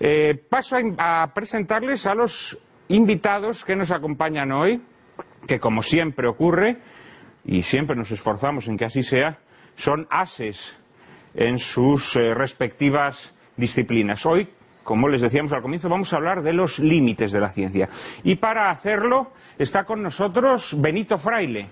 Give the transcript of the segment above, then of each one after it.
Eh, paso a, presentarles a los invitados que nos acompañan hoy, que como siempre ocurre, y siempre nos esforzamos en que así sea, son ases en sus eh, respectivas disciplinas. Hoy, como les decíamos al comienzo, vamos a hablar de los límites de la ciencia. Y para hacerlo está con nosotros Benito Fraile.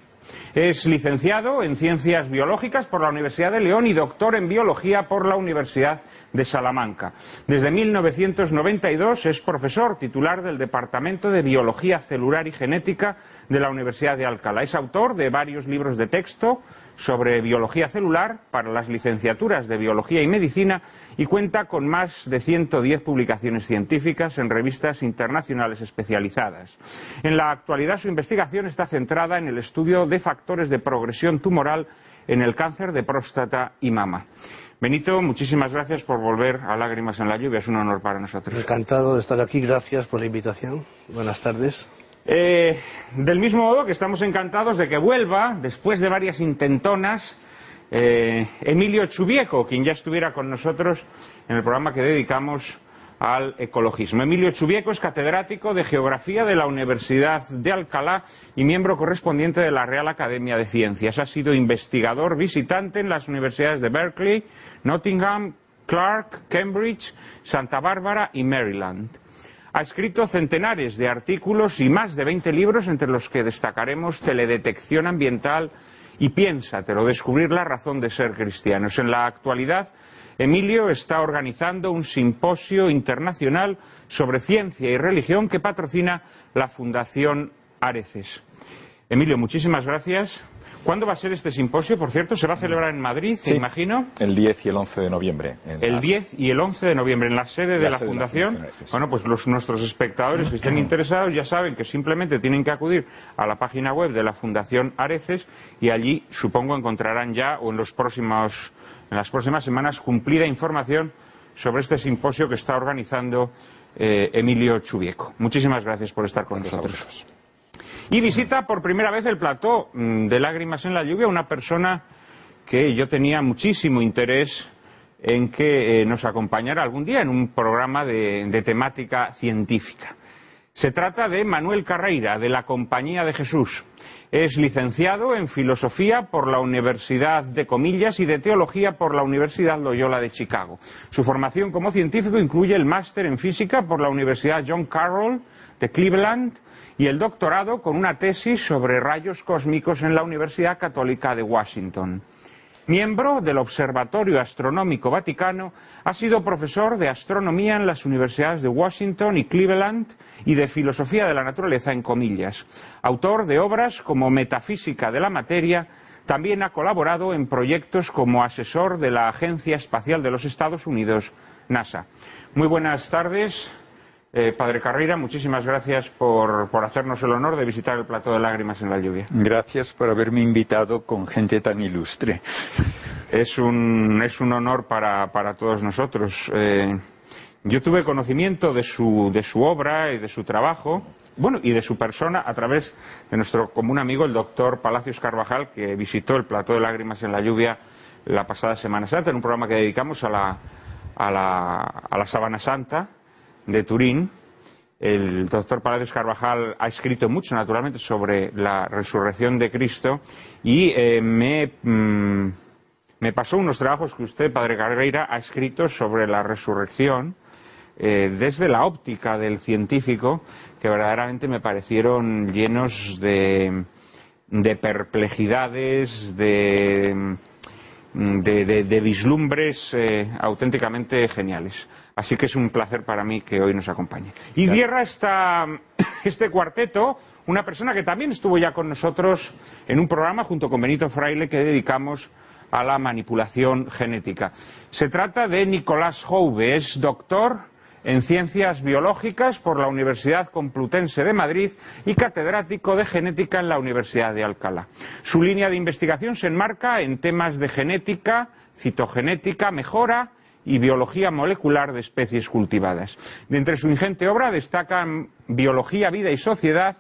Es licenciado en Ciencias Biológicas por la Universidad de León y doctor en Biología por la Universidad de Salamanca. Desde 1992 es profesor titular del Departamento de Biología Celular y Genética de la Universidad de Alcalá. Es autor de varios libros de texto sobre biología celular para las licenciaturas de Biología y Medicina y cuenta con más de 110 publicaciones científicas en revistas internacionales especializadas. En la actualidad su investigación está centrada en el estudio de factores de progresión tumoral en el cáncer de próstata y mama. Benito, muchísimas gracias por volver a Lágrimas en la Lluvia. Es un honor para nosotros. Encantado de estar aquí. Gracias por la invitación. Buenas tardes. Eh, del mismo modo que estamos encantados de que vuelva, después de varias intentonas, eh, Emilio Chubieco, quien ya estuviera con nosotros en el programa que dedicamos al ecologismo. Emilio Chubieco es catedrático de Geografía de la Universidad de Alcalá y miembro correspondiente de la Real Academia de Ciencias. Ha sido investigador visitante en las universidades de Berkeley, Nottingham, Clark, Cambridge, Santa Bárbara y Maryland. Ha escrito centenares de artículos y más de 20 libros, entre los que destacaremos Teledetección Ambiental y Piénsatelo, descubrir la razón de ser cristianos. En la actualidad, Emilio está organizando un simposio internacional sobre ciencia y religión que patrocina la Fundación Areces. Emilio, muchísimas gracias. ¿Cuándo va a ser este simposio? Por cierto, se va a celebrar en Madrid, Sí, imagino. El 10 y el 11 de noviembre. El las- 10 y el 11 de noviembre en la sede de La de Fundación. Bueno, pues los, nuestros espectadores que estén interesados ya saben que simplemente tienen que acudir a la página web de la Fundación Areces y allí supongo encontrarán ya o en los próximos en las próximas semanas cumplida información sobre este simposio que está organizando eh, Emilio Chubieco. Muchísimas gracias por estar con Gracias nosotros. Y visita por primera vez el plató mm, de Lágrimas en la Lluvia una persona que yo tenía muchísimo interés en que eh, nos acompañara algún día en un programa de, de temática científica. Se trata de Manuel Carreira, de la Compañía de Jesús. Es licenciado en Filosofía por la Universidad de Comillas y de Teología por la Universidad Loyola de Chicago. Su formación como científico incluye el máster en Física por la Universidad John Carroll de Cleveland y el doctorado con una tesis sobre rayos cósmicos en la Universidad Católica de Washington. Miembro del Observatorio Astronómico Vaticano, ha sido profesor de astronomía en las universidades de Washington y Cleveland y de filosofía de la naturaleza en comillas. Autor de obras como Metafísica de la materia, también ha colaborado en proyectos como asesor de la Agencia Espacial de los Estados Unidos, NASA. Muy buenas tardes. Eh, Padre Carreira, muchísimas gracias por, por hacernos el honor de visitar el Plato de Lágrimas en la Lluvia. Gracias por haberme invitado con gente tan ilustre. Es un, es un honor para, para todos nosotros. Eh, yo tuve conocimiento de su, de su obra y de su trabajo, bueno, y de su persona a través de nuestro común amigo, el doctor Palacios Carvajal, que visitó el Plató de Lágrimas en la Lluvia la pasada Semana Santa, en un programa que dedicamos a la, a la, a la Sábana Santa de Turín. El doctor Palacios Carvajal ha escrito mucho, naturalmente, sobre la resurrección de Cristo y eh, me, mm, me pasó unos trabajos que usted, Padre Carreira, ha escrito sobre la resurrección eh, desde la óptica del científico, que verdaderamente me parecieron llenos de, de perplejidades, de, de, de- de vislumbres eh, auténticamente geniales. Así que es un placer para mí que hoy nos acompañe. Y cierra esta, este cuarteto una persona que también estuvo ya con nosotros en un programa junto con Benito Fraile que dedicamos a la manipulación genética. Se trata de Nicolás Jouve, es doctor en Ciencias Biológicas por la Universidad Complutense de Madrid y catedrático de Genética en la Universidad de Alcalá. Su línea de investigación se enmarca en temas de genética, citogenética, mejora y biología molecular de especies cultivadas. De entre su ingente obra destacan Biología, Vida y Sociedad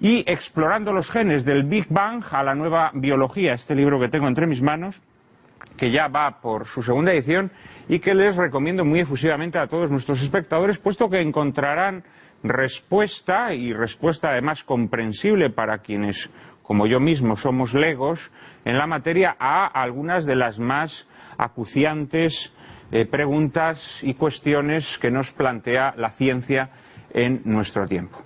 y Explorando los genes del Big Bang a la nueva biología, este libro que tengo entre mis manos, que ya va por su segunda edición y que les recomiendo muy efusivamente a todos nuestros espectadores, puesto que encontrarán respuesta y respuesta además comprensible para quienes, como yo mismo, somos legos en la materia a algunas de las más acuciantes eh, preguntas y cuestiones que nos plantea la ciencia en nuestro tiempo.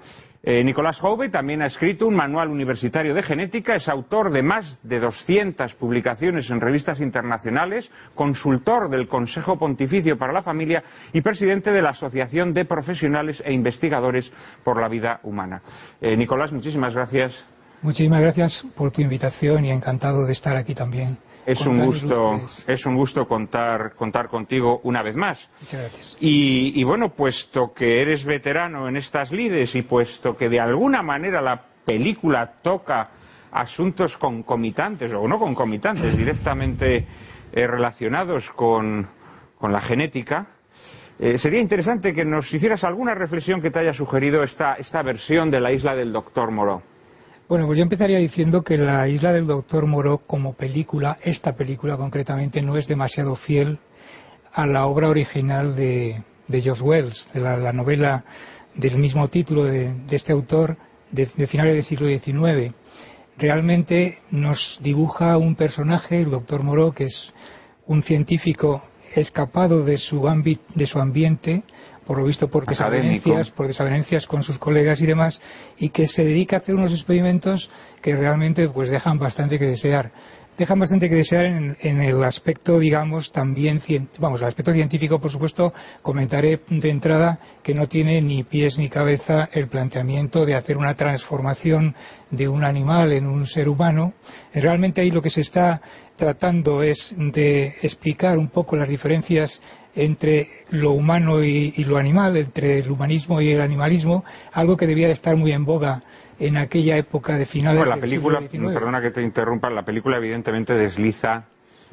Eh, Nicolás Hove también ha escrito un manual universitario de genética, es autor de más de 200 publicaciones en revistas internacionales, consultor del Consejo Pontificio para la Familia y presidente de la Asociación de Profesionales e Investigadores por la Vida Humana. Eh, Nicolás, muchísimas gracias. Muchísimas gracias por tu invitación y encantado de estar aquí también. Es un gusto, es un gusto contar, contar contigo una vez más. Muchas gracias. Y, y, bueno, puesto que eres veterano en estas lides y puesto que de alguna manera la película toca asuntos concomitantes, o no concomitantes, directamente eh, relacionados con, con, la genética, eh, sería interesante que nos hicieras alguna reflexión que te haya sugerido esta, esta versión de la isla del doctor Moreau. Bueno, pues yo empezaría diciendo que La isla del doctor Moreau como película, esta película concretamente, no es demasiado fiel a la obra original de, de George Wells, de la, la, novela del mismo título de, de este autor de, finales del siglo XIX. Realmente nos dibuja un personaje, el doctor Moreau, que es un científico escapado de su, ámbito, de su ambiente, por lo visto por desavenencias, por desavenencias con sus colegas y demás, y que se dedica a hacer unos experimentos que realmente pues dejan bastante que desear. Dejan bastante que desear en, el aspecto, digamos, también, vamos, el aspecto científico, por supuesto, comentaré de entrada que no tiene ni pies ni cabeza el planteamiento de hacer una transformación de un animal en un ser humano. Realmente ahí lo que se está tratando es de explicar un poco las diferencias entre lo humano y, y, lo animal, entre el humanismo y el animalismo, algo que debía de estar muy en boga en aquella época de finales bueno, la del película, siglo XIX. perdona que te interrumpa, la película evidentemente desliza,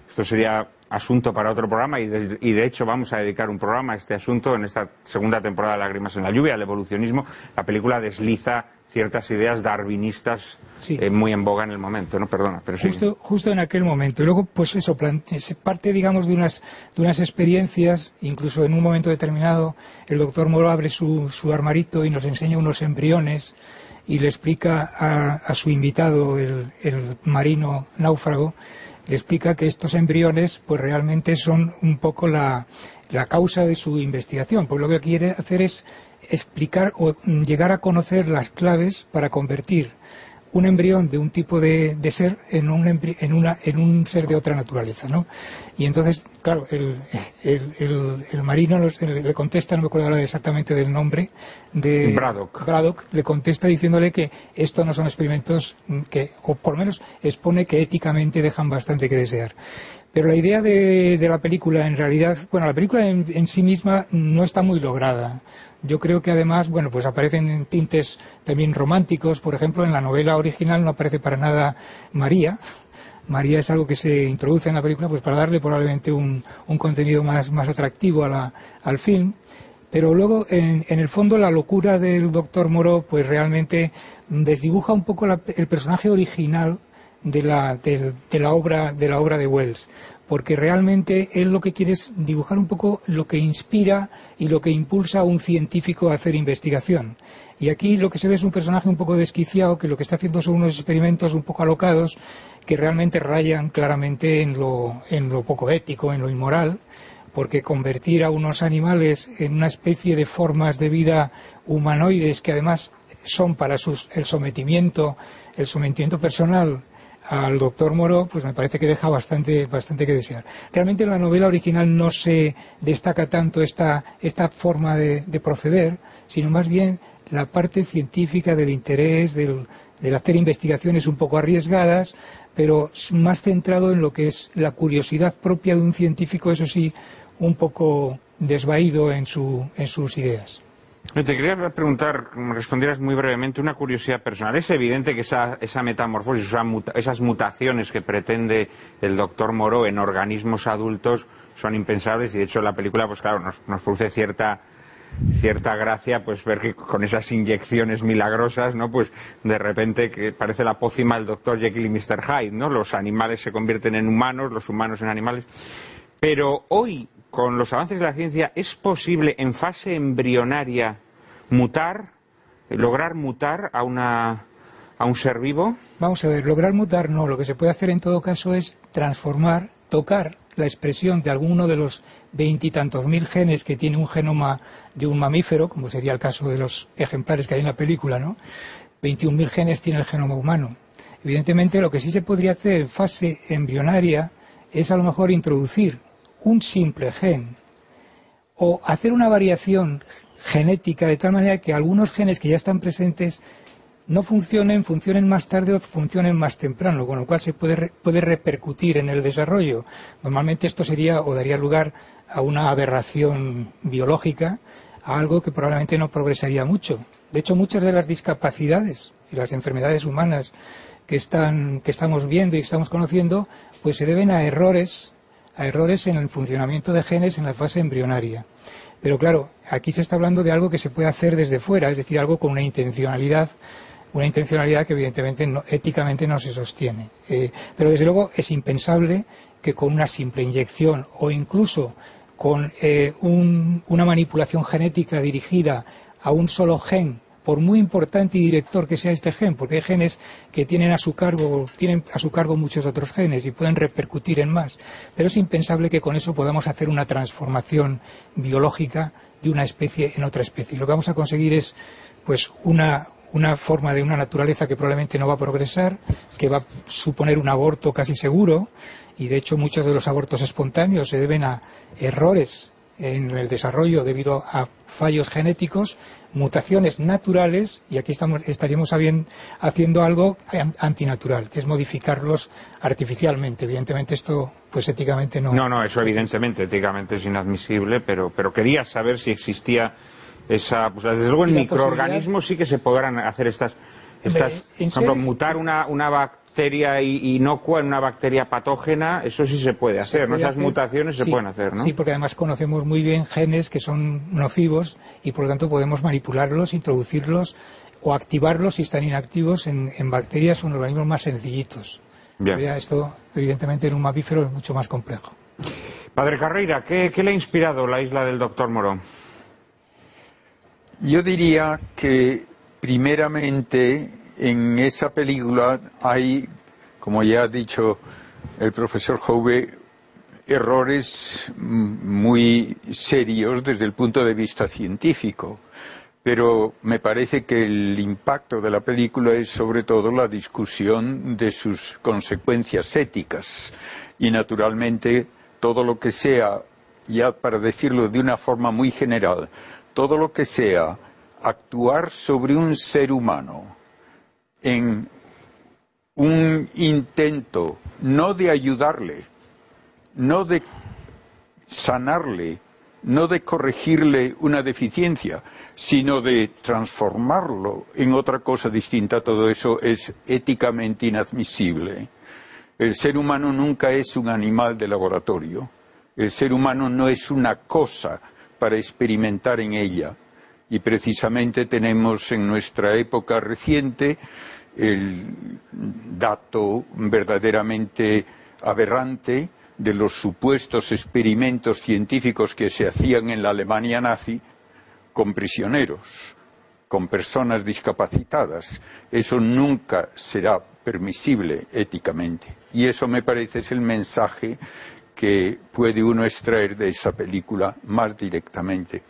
esto sería asunto para otro programa y de, y de, hecho vamos a dedicar un programa a este asunto en esta segunda temporada de Lágrimas en la lluvia, el evolucionismo. La película desliza ciertas ideas darwinistas Sí. eh, muy en boga en el momento, ¿no? Perdona, pero sí. Justo, justo en aquel momento. Y luego, pues eso, parte, digamos, de unas, de unas experiencias, incluso en un momento determinado, el doctor Moro abre su, su armarito y nos enseña unos embriones y le explica a, a su invitado, el, marino náufrago, le explica que estos embriones, pues realmente son un poco la, la causa de su investigación. Pues lo que quiere hacer es explicar o llegar a conocer las claves para convertir un embrión de un tipo de, de ser en un, en, una, en un ser de otra naturaleza, ¿no? Y entonces, claro, el, el, el- el marino los- le contesta, no me acuerdo ahora exactamente del nombre, de Braddock. Braddock, le contesta diciéndole que esto no son experimentos que, o por lo menos expone que éticamente dejan bastante que desear. Pero la idea de, de la película, en realidad, bueno, la película en, en sí misma no está muy lograda. Yo creo que además, bueno, pues aparecen tintes también románticos. Por ejemplo, en la novela original no aparece para nada María. María es algo que se introduce en la película pues para darle probablemente un, un contenido más, más atractivo a la- al film. Pero luego, en, el fondo, la locura del doctor Moro, pues realmente desdibuja un poco la- el personaje original de la, del- de la obra, de la obra de Wells. Porque realmente él lo que quiere es dibujar un poco lo que inspira y lo que impulsa a un científico a hacer investigación. Y aquí lo que se ve es un personaje un poco desquiciado, que lo que está haciendo son unos experimentos un poco alocados, que realmente rayan claramente en lo, poco ético, en lo inmoral, porque convertir a unos animales en una especie de formas de vida humanoides que además son para sus, el sometimiento, el sometimiento personal al doctor Moro, pues me parece que deja bastante, bastante que desear. Realmente en la novela original no se destaca tanto esta, esta forma de, de proceder, sino más bien la parte científica del interés, del, del hacer investigaciones un poco arriesgadas, pero más centrado en lo que es la curiosidad propia de un científico, eso sí, un poco desvaído en, su, en sus ideas. Te quería preguntar, respondieras muy brevemente, una curiosidad personal. Es evidente que esa, esa metamorfosis, esa muta- esas mutaciones que pretende el doctor Moreau en organismos adultos son impensables y de hecho la película, pues claro, nos, nos produce cierta, cierta gracia pues ver que con esas inyecciones milagrosas, ¿no? Pues de repente que parece la pócima del doctor Jekyll y Mr. Hyde, ¿no? Los animales se convierten en humanos, los humanos en animales. Pero hoy, con los avances de la ciencia, ¿es posible en fase embrionaria mutar, lograr mutar a a un ser vivo? Vamos a ver, lograr mutar no, lo que se puede hacer en todo caso es transformar, tocar la expresión de alguno de los veintitantos mil genes que tiene un genoma de un mamífero, como sería el caso de los ejemplares que hay en la película, ¿no? 21.000 genes tiene el genoma humano. Evidentemente, lo que sí se podría hacer en fase embrionaria es a lo mejor introducir un simple gen o hacer una variación genética de tal manera que algunos genes que ya están presentes no funcionen, funcionen más tarde o funcionen más temprano, con lo cual se puede, puede repercutir en el desarrollo. Normalmente esto sería o daría lugar a una aberración biológica, a algo que probablemente no progresaría mucho. De hecho, muchas de las discapacidades y las enfermedades humanas que, están, que estamos viendo y que estamos conociendo, pues se deben a errores, a errores en el funcionamiento de genes en la fase embrionaria. Pero claro, aquí se está hablando de algo que se puede hacer desde fuera, es decir, algo con una intencionalidad una intencionalidad que evidentemente éticamente no se sostiene. Eh, pero desde luego es impensable que con una simple inyección o incluso con eh, una manipulación genética dirigida a un solo gen, por muy importante y director que sea este gen, porque hay genes que tienen a su cargo, tienen a su cargo muchos otros genes y pueden repercutir en más, pero es impensable que con eso podamos hacer una transformación biológica de una especie en otra especie. Lo que vamos a conseguir es pues una, una forma de una naturaleza que probablemente no va a progresar, que va a suponer un aborto casi seguro, y de hecho muchos de los abortos espontáneos se deben a errores en el desarrollo debido a fallos genéticos, mutaciones naturales, y aquí estamos, estaríamos haciendo algo antinatural, que es modificarlos artificialmente. Evidentemente esto, pues éticamente no. No, no, eso evidentemente éticamente es inadmisible, pero, pero quería saber si existía esa, pues desde luego en microorganismos sí que se podrán hacer estas, estas por ejemplo, mutar una, una bacteria inocua en una bacteria patógena, eso sí se puede hacer, ¿no? Esas mutaciones se pueden hacer, ¿no? Sí, porque además conocemos muy bien genes que son nocivos y por lo tanto podemos manipularlos, introducirlos o activarlos si están inactivos en, bacterias o en organismos más sencillitos. esto, evidentemente, en un mamífero es mucho más complejo. Padre Carreira, ¿qué, ¿qué, le ha inspirado la isla del doctor Morón? Yo diría que primeramente en esa película hay, como ya ha dicho el profesor Hove, errores muy serios desde el punto de vista científico. Pero me parece que el impacto de la película es sobre todo la discusión de sus consecuencias éticas. Y naturalmente todo lo que sea, ya para decirlo de una forma muy general, todo lo que sea actuar sobre un ser humano en un intento no de ayudarle, no de sanarle, no de corregirle una deficiencia, sino de transformarlo en otra cosa distinta, todo eso es éticamente inadmisible. El ser humano nunca es un animal de laboratorio. El ser humano no es una cosa para experimentar en ella. Y precisamente tenemos en nuestra época reciente el dato verdaderamente aberrante de los supuestos experimentos científicos que se hacían en la Alemania nazi con prisioneros, con personas discapacitadas. Eso nunca será permisible éticamente. Y eso me parece es el mensaje que puede uno extraer de esa película más directamente.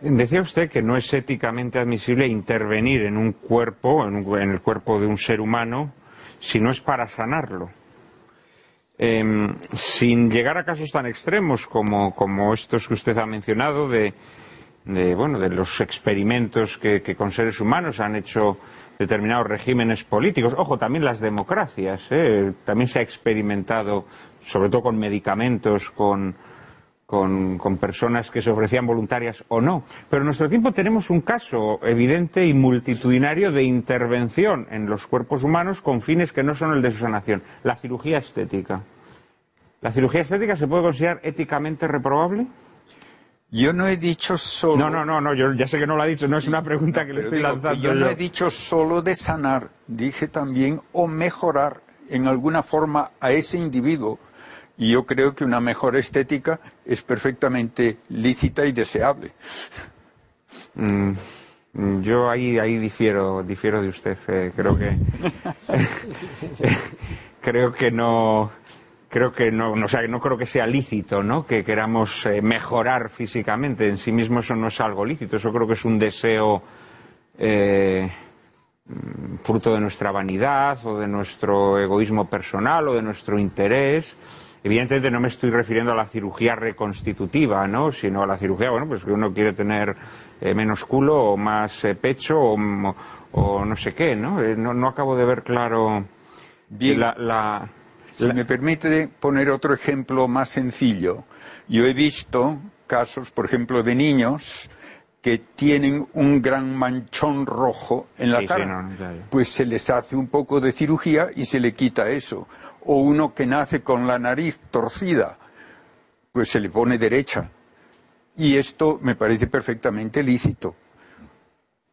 Decía usted que no es éticamente admisible intervenir en un cuerpo, en, el cuerpo de un ser humano, si no es para sanarlo. Em, sin llegar a casos tan extremos como, estos que usted ha mencionado de, bueno, de los experimentos que, con seres humanos han hecho determinados regímenes políticos. Ojo, también las democracias. ¿eh? También se ha experimentado sobre todo con medicamentos, con, personas que se ofrecían voluntarias o no. Pero en nuestro tiempo tenemos un caso evidente y multitudinario de intervención en los cuerpos humanos con fines que no son el de su sanación, la cirugía estética. ¿La cirugía estética se puede considerar éticamente reprobable? Yo no he dicho solo. No, no, no, no, yo ya sé que no lo ha dicho, no es una pregunta que le estoy digo lanzando. yo no yo. he dicho solo de sanar, dije también o mejorar en alguna forma a ese individuo. Y yo creo que una mejor estética es perfectamente lícita y deseable. Mm, yo ahí, ahí difiero, difiero de usted. eh, creo que creo que no creo que no, no, o sea, no creo que sea lícito, ¿no? Que queramos eh, mejorar físicamente. En sí mismo eso no es algo lícito. Eso creo que es un deseo eh, mm, fruto de nuestra vanidad o de nuestro egoísmo personal o de nuestro interés. Evidentemente no me estoy refiriendo a la cirugía reconstitutiva, ¿no? Sino a la cirugía, bueno, pues que uno quiere tener eh, menos culo o más eh, pecho o, o no sé qué, ¿no? Eh, no, no acabo de ver claro Bien. la, la- Si me permite poner otro ejemplo más sencillo, yo he visto casos, por ejemplo, de niños que tienen un gran manchón rojo en la Sí, sí, cara. no, ya, ya. Pues se les hace un poco de cirugía y se le quita eso. O uno que nace con la nariz torcida, pues se le pone derecha. Y esto me parece perfectamente lícito.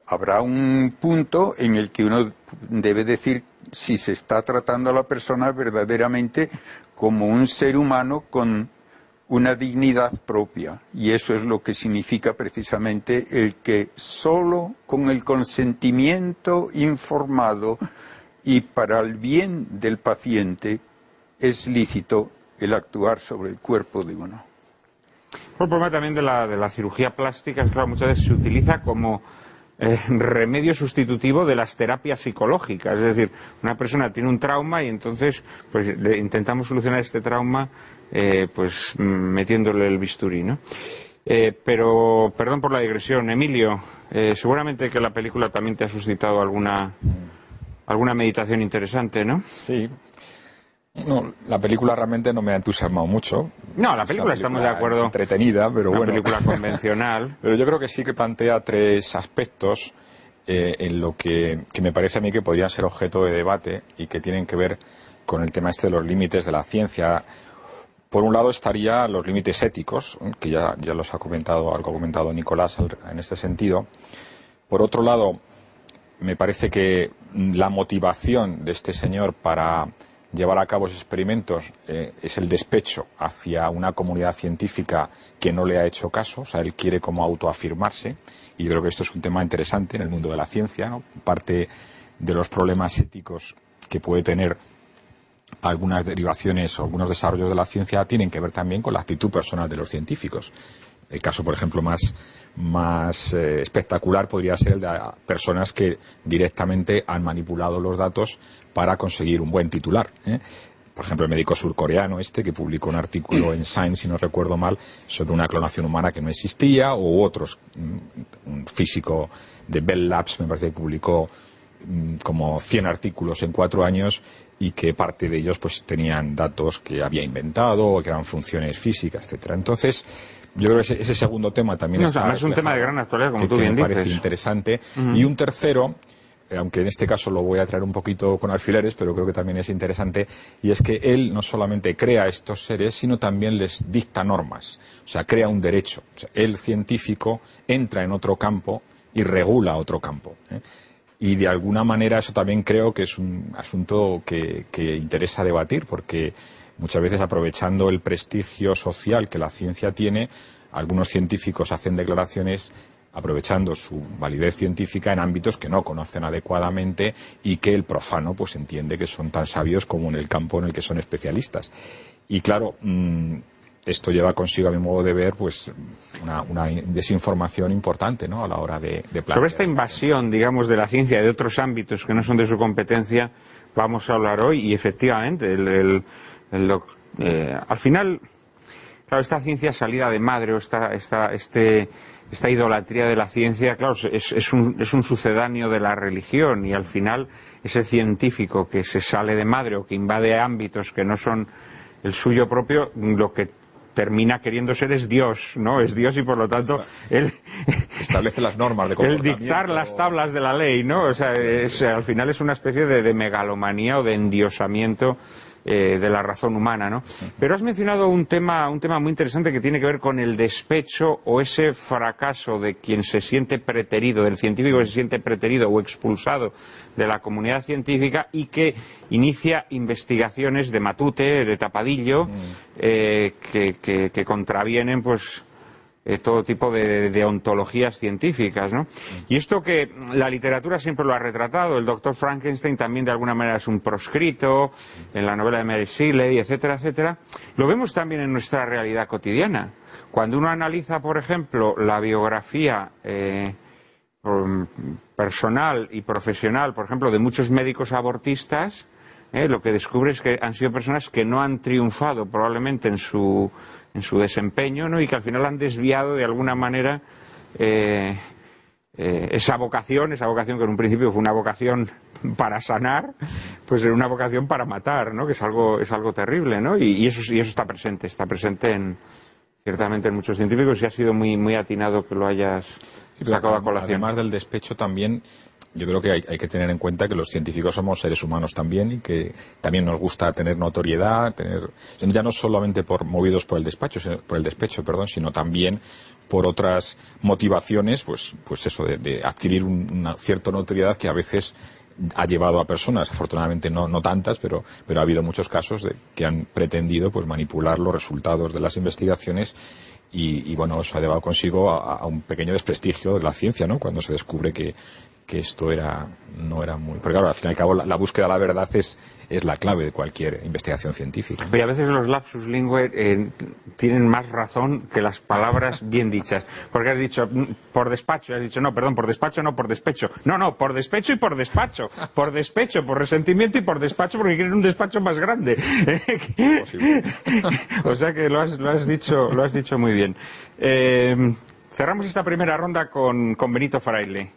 Habrá un punto en el que uno debe decir si se está tratando a la persona verdaderamente como un ser humano con una dignidad propia. Y eso es lo que significa precisamente el que solo con el consentimiento informado y para el bien del paciente es lícito el actuar sobre el cuerpo de uno. El problema también de la, de la cirugía plástica es claro, muchas veces se utiliza como eh, remedio sustitutivo de las terapias psicológicas. Es decir, una persona tiene un trauma y entonces pues, le intentamos solucionar este trauma eh, pues metiéndole el bisturí, ¿no? Eh, pero, perdón por la digresión, Emilio, eh, seguramente que la película también te ha suscitado alguna, alguna meditación interesante, ¿no? Sí. No, la película realmente no me ha entusiasmado mucho. No, la Es película estamos de acuerdo. Entretenida, pero Una bueno. película convencional. Pero yo creo que sí que plantea tres aspectos eh, en lo que, que me parece a mí que podrían ser objeto de debate y que tienen que ver con el tema este de los límites de la ciencia. Por un lado estaría los límites éticos, ¿eh? que ya, ya los ha comentado, algo ha comentado Nicolás en este sentido. Por otro lado, me parece que la motivación de este señor para llevar a cabo esos experimentos eh, es el despecho hacia una comunidad científica que no le ha hecho caso, o sea, él quiere como autoafirmarse, y yo creo que esto es un tema interesante en el mundo de la ciencia, parte de los problemas éticos que puede tener algunas derivaciones o algunos desarrollos de la ciencia tienen que ver también con la actitud personal de los científicos. El caso, por ejemplo, más, más eh, espectacular podría ser el de personas que directamente han manipulado los datos para conseguir un buen titular. ¿eh? Por ejemplo, el médico surcoreano este que publicó un artículo en Science, si no recuerdo mal, sobre una clonación humana que no existía, o otros, mm, un físico de Bell Labs, me parece que publicó mm, como 100 artículos en cuatro años y que parte de ellos pues tenían datos que había inventado o que eran funciones físicas, etcétera. Entonces, yo creo que ese, ese segundo tema también No, está además es un tema de gran actualidad, como que- tú que bien me parece interesante. Y un tercero, eh, aunque en este caso lo voy a traer un poquito con alfileres, pero creo que también es interesante, y es que él no solamente crea estos seres, sino también les dicta normas, o sea, crea un derecho. O sea, el científico entra en otro campo y regula otro campo. ¿eh? Y de alguna manera eso también creo que es un asunto que, que interesa debatir, porque muchas veces aprovechando el prestigio social que la ciencia tiene, algunos científicos hacen declaraciones aprovechando su validez científica en ámbitos que no conocen adecuadamente y que el profano pues entiende que son tan sabios como en el campo en el que son especialistas. Y claro, mm, esto lleva consigo, a mi modo de ver, pues una, una desinformación importante ¿no? a la hora de, de plantear. Sobre esta invasión, digamos, de la ciencia de otros ámbitos que no son de su competencia, vamos a hablar hoy y efectivamente, el, el- eh, al final, claro, esta ciencia salida de madre o esta, esta, este, esta idolatría de la ciencia, claro, es, es un, es un sucedáneo de la religión y al final ese científico que se sale de madre o que invade ámbitos que no son el suyo propio, lo que termina queriendo ser es Dios, ¿no? Es Dios y por lo tanto él establece las normas de el dictar las tablas de la ley, ¿no? O sea, es- al final es una especie de, de megalomanía o de endiosamiento eh, de la razón humana, ¿no? Pero has mencionado un tema, un tema muy interesante que tiene que ver con el despecho o ese fracaso de quien se siente preterido, del científico que se siente preterido o expulsado de la comunidad científica y que inicia investigaciones de matute, de tapadillo, eh, que, que- que contravienen, pues, eh, todo tipo de, ontologías científicas, ¿no? Y esto que la literatura siempre lo ha retratado, el doctor Frankenstein también de alguna manera es un proscrito, en la novela de Mary Shelley, etcétera, etcétera, lo vemos también en nuestra realidad cotidiana. Cuando uno analiza, por ejemplo, la biografía eh, um, personal y profesional, por ejemplo, de muchos médicos abortistas, eh, lo que descubre es que han sido personas que no han triunfado probablemente en su, en su desempeño ¿no? y que al final han desviado de alguna manera eh, eh, esa vocación, esa vocación que en un principio fue una vocación para sanar, pues era una vocación para matar, ¿no? que es algo, es algo terrible. ¿no? Y, y eso, y eso está presente, está presente en, ciertamente en muchos científicos y ha sido muy, muy atinado que lo hayas Sí, sacado a colación. Además del despecho también, yo creo que hay, hay que tener en cuenta que los científicos somos seres humanos también y que también nos gusta tener notoriedad, tener ya no solamente por movidos por el despacho, por el despecho, perdón, sino también por otras motivaciones, pues, pues eso de, de adquirir un- una cierta notoriedad que a veces ha llevado a personas, afortunadamente no, no tantas, pero, pero ha habido muchos casos de que han pretendido pues manipular los resultados de las investigaciones y, y, bueno, eso ha llevado consigo a, a un pequeño desprestigio de la ciencia, ¿no? Cuando se descubre que, que esto era, no era muy... Porque claro, al fin y al cabo la, la búsqueda de la verdad es, es la clave de cualquier investigación científica. Y a veces los lapsus lingüe eh, tienen más razón que las palabras bien dichas. Porque has dicho mm, por despacho, has dicho no, perdón, por despacho, no por despecho. No, no, por despecho y por despacho. Por despecho, por resentimiento y por despacho porque quieren un despacho más grande. o sea que lo has, lo has dicho, lo has dicho muy bien. Eh, cerramos esta primera ronda con, con Benito Fraile.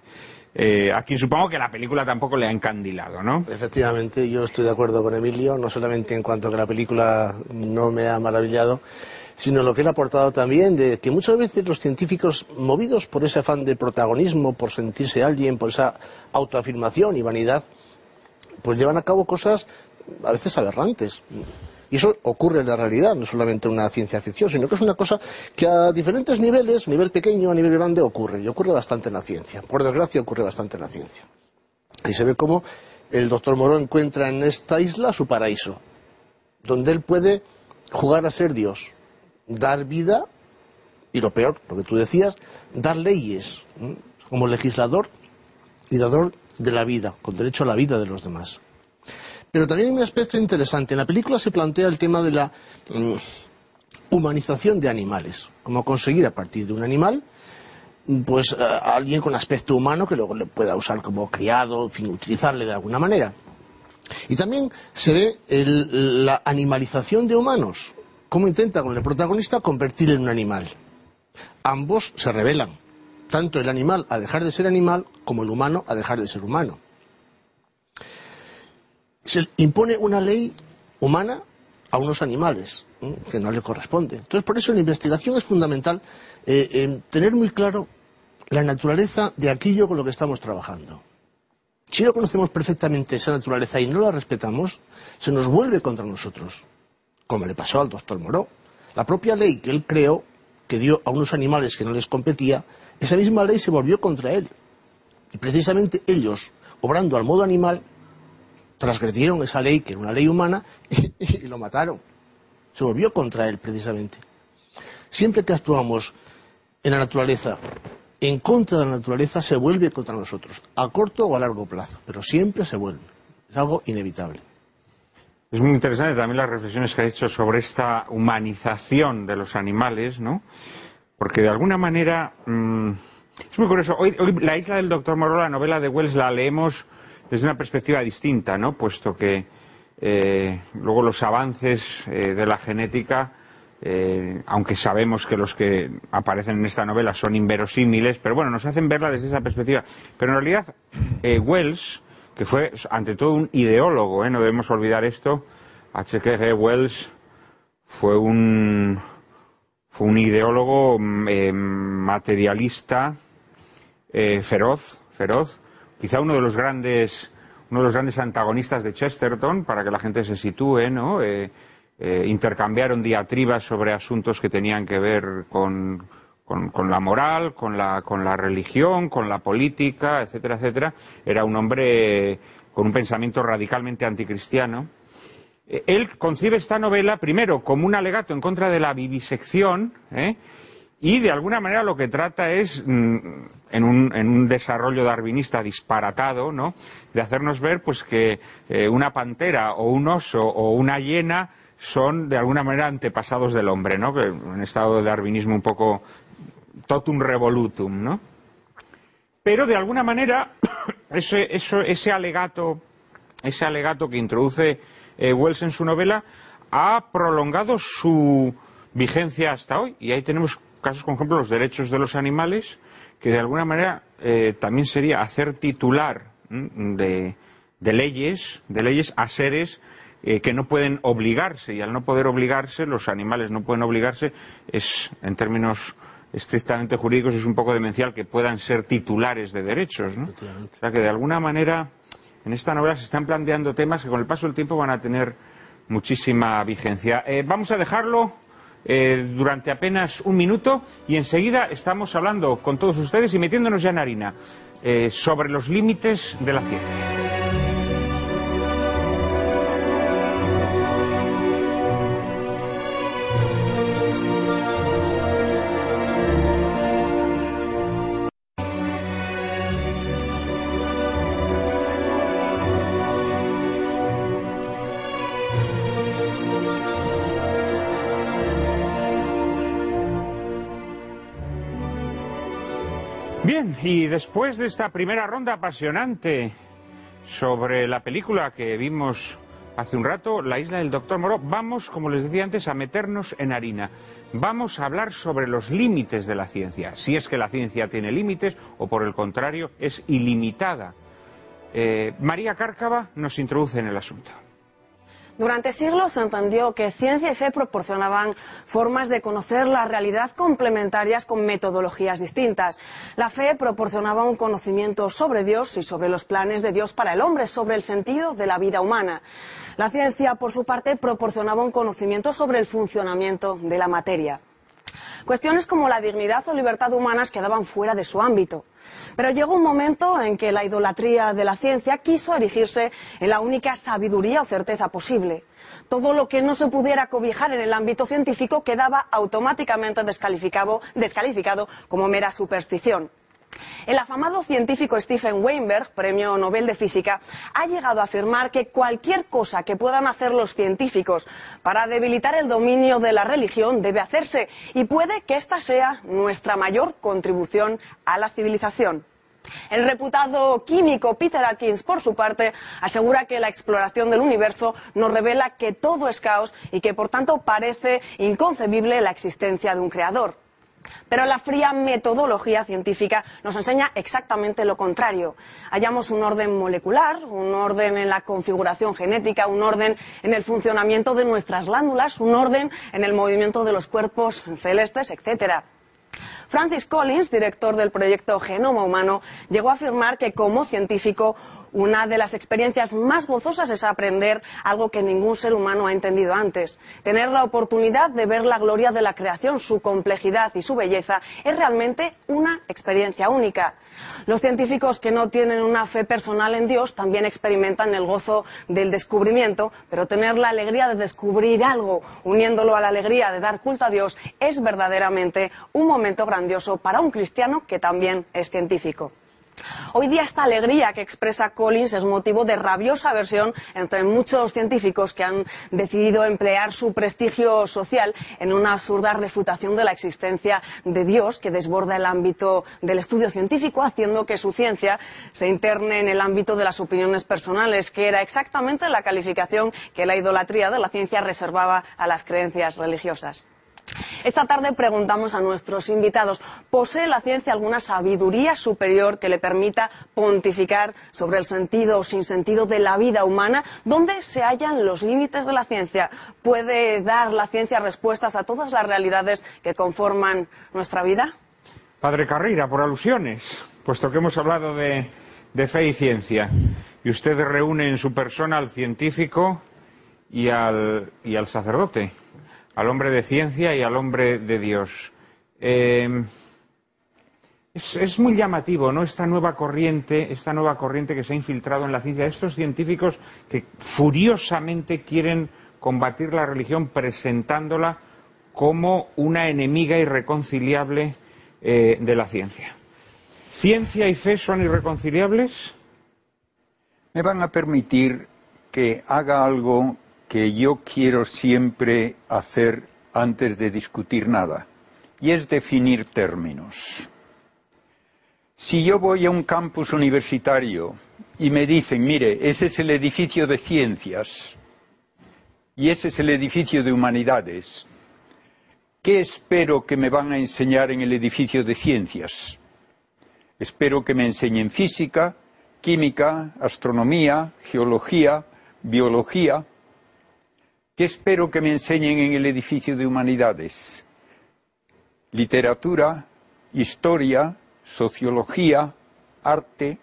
Eh, a quien supongo que la película tampoco le ha encandilado, ¿no? Efectivamente, yo estoy de acuerdo con Emilio, no solamente en cuanto a que la película no me ha maravillado, sino lo que él ha aportado también de que muchas veces los científicos, movidos por ese afán de protagonismo, por sentirse alguien, por esa autoafirmación y vanidad, pues llevan a cabo cosas a veces aberrantes. Y eso ocurre en la realidad, no solamente en una ciencia ficción, sino que es una cosa que a diferentes niveles, nivel pequeño, a nivel grande, ocurre. Y ocurre bastante en la ciencia. Por desgracia, ocurre bastante en la ciencia. Y se ve cómo el doctor Moró encuentra en esta isla su paraíso, donde él puede jugar a ser Dios, dar vida y lo peor, lo que tú decías, dar leyes como legislador y dador de la vida, con derecho a la vida de los demás. Pero también hay un aspecto interesante. En la película se plantea el tema de la mm, humanización de animales, como conseguir a partir de un animal pues a alguien con aspecto humano que luego le pueda usar como criado, en fin, utilizarle de alguna manera. Y también se ve la animalización de humanos, cómo intenta con el protagonista convertirle en un animal. Ambos se rebelan, tanto el animal a dejar de ser animal como el humano a dejar de ser humano. Se impone una ley humana a unos animales que no le corresponde. Entonces, por eso en la investigación es fundamental eh, tener muy claro la naturaleza de aquello con lo que estamos trabajando. Si no conocemos perfectamente esa naturaleza y no la respetamos, se nos vuelve contra nosotros, como le pasó al doctor Moró. La propia ley que él creó, que dio a unos animales que no les competía, esa misma ley se volvió contra él. Y precisamente ellos, obrando al modo animal, transgredieron esa ley, que era una ley humana, y, lo mataron. Se volvió contra él, precisamente. Siempre que actuamos en la naturaleza, en contra de la naturaleza, se vuelve contra nosotros, a corto o a largo plazo, pero siempre se vuelve. Es algo inevitable. Es muy interesante también las reflexiones que ha hecho sobre esta humanización de los animales, ¿no? Porque de alguna manera mm, es muy curioso. Hoy, hoy La isla del doctor Moreau, la novela de Wells, la leemos desde una perspectiva distinta, ¿no? Puesto que eh, luego los avances eh, de la genética, eh, aunque sabemos que los que aparecen en esta novela son inverosímiles, pero bueno, nos hacen verla desde esa perspectiva. Pero en realidad, Wells, que fue ante todo un ideólogo, no debemos olvidar esto, H.G. Wells fue un, fue un ideólogo mm, materialista feroz, feroz, quizá uno de los grandes uno de los grandes antagonistas de Chesterton, para que la gente se sitúe, ¿no? Eh, eh, intercambiaron diatribas sobre asuntos que tenían que ver con, la moral, con la, con la religión, con la política, etcétera, etcétera. Era un hombre con un pensamiento radicalmente anticristiano. Eh, él concibe esta novela primero como un alegato en contra de la vivisección, ¿eh? Y de alguna manera lo que trata es, mm, en, un, en, un, desarrollo darwinista disparatado, ¿no? de hacernos ver pues que eh, una pantera o un oso o una hiena son de alguna manera antepasados del hombre, ¿no? Que en estado de darwinismo un poco totum revolutum, ¿no? Pero de alguna manera ese, ese alegato, ese alegato que introduce eh, Wells en su novela ha prolongado su vigencia hasta hoy. Y ahí tenemos casos, por ejemplo, los derechos de los animales, que de alguna manera eh, también sería hacer titular de, de, leyes, de leyes a seres eh, que no pueden obligarse y al no poder obligarse, los animales no pueden obligarse, es en términos estrictamente jurídicos es un poco demencial que puedan ser titulares de derechos. ¿no? O sea que de alguna manera en esta novela se están planteando temas que con el paso del tiempo van a tener muchísima vigencia. Eh, vamos a dejarlo eh, durante apenas un minuto y enseguida estamos hablando con todos ustedes y metiéndonos ya en harina sobre los límites de la ciencia. Bien, y después de esta primera ronda apasionante sobre la película que vimos hace un rato, La isla del Doctor Moro, vamos, como les decía antes, a meternos en harina. Vamos a hablar sobre los límites de la ciencia, si es que la ciencia tiene límites o por el contrario es ilimitada. Eh, María Cárcava nos introduce en el asunto. Durante siglos se entendió que ciencia y fe proporcionaban formas de conocer la realidad complementarias con metodologías distintas. La fe proporcionaba un conocimiento sobre Dios y sobre los planes de Dios para el hombre, sobre el sentido de la vida humana. La ciencia, por su parte, proporcionaba un conocimiento sobre el funcionamiento de la materia. Cuestiones como la dignidad o libertad humanas quedaban fuera de su ámbito. Pero llegó un momento en que la idolatría de la ciencia quiso erigirse en la única sabiduría o certeza posible. Todo lo que no se pudiera cobijar en el ámbito científico quedaba automáticamente descalificado, como mera superstición. El afamado científico Stephen Weinberg, premio Nobel de Física, ha llegado a afirmar que cualquier cosa que puedan hacer los científicos para debilitar el dominio de la religión debe hacerse y puede que esta sea nuestra mayor contribución a la civilización. El reputado químico Peter Atkins, por su parte, asegura que la exploración del universo nos revela que todo es caos y que, por tanto, parece inconcebible la existencia de un creador. Pero la fría metodología científica nos enseña exactamente lo contrario. Hallamos un orden molecular, un orden en la configuración genética, un orden en el funcionamiento de nuestras glándulas, un orden en el movimiento de los cuerpos celestes, etcétera. Francis Collins, director del proyecto Genoma Humano, llegó a afirmar que como científico una de las experiencias más gozosas es aprender algo que ningún ser humano ha entendido antes. Tener la oportunidad de ver la gloria de la creación, su complejidad y su belleza es realmente una experiencia única. Los científicos que no tienen una fe personal en Dios también experimentan el gozo del descubrimiento, pero tener la alegría de descubrir algo, uniéndolo a la alegría de dar culto a Dios, es verdaderamente un momento grandioso para un cristiano que también es científico. Hoy día esta alegría que expresa Collins es motivo de rabiosa aversión entre muchos científicos que han decidido emplear su prestigio social en una absurda refutación de la existencia de Dios que desborda el ámbito del estudio científico, haciendo que su ciencia se interne en el ámbito de las opiniones personales, que era exactamente la calificación que la idolatría de la ciencia reservaba a las creencias religiosas. Esta tarde preguntamos a nuestros invitados, ¿posee la ciencia alguna sabiduría superior que le permita pontificar sobre el sentido o sin sentido de la vida humana? ¿Dónde se hallan los límites de la ciencia? ¿Puede dar la ciencia respuestas a todas las realidades que conforman nuestra vida? Padre Carrera, por alusiones, puesto que hemos hablado de, fe y ciencia. y usted reúne en su persona al científico y al sacerdote, al hombre de ciencia y al hombre de Dios. Eh, es, muy llamativo, ¿no? Esta nueva corriente, esta nueva corriente que se ha infiltrado en la ciencia, estos científicos que furiosamente quieren combatir la religión presentándola como una enemiga irreconciliable eh, de la ciencia. ¿Ciencia y fe son irreconciliables? Me van a permitir que haga algo que yo quiero siempre hacer antes de discutir nada, y es definir términos. Si yo voy a un campus universitario y me dicen, mire, ese es el edificio de ciencias y ese es el edificio de humanidades, ¿qué espero que me van a enseñar en el edificio de ciencias? Espero que me enseñen física, química, astronomía, geología, biología. ¿Qué espero que me enseñen en el edificio de humanidades? Literatura, historia, sociología, arte.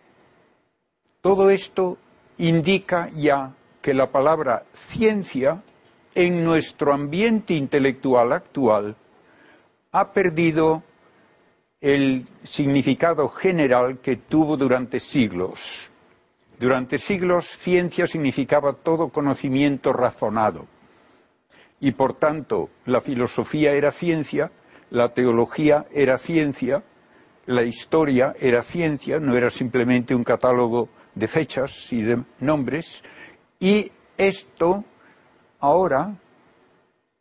Todo esto indica ya que la palabra ciencia en nuestro ambiente intelectual actual ha perdido el significado general que tuvo durante siglos. Durante siglos, ciencia significaba todo conocimiento razonado. Y por tanto, la filosofía era ciencia, la teología era ciencia, la historia era ciencia, no era simplemente un catálogo de fechas y de nombres. Y esto ahora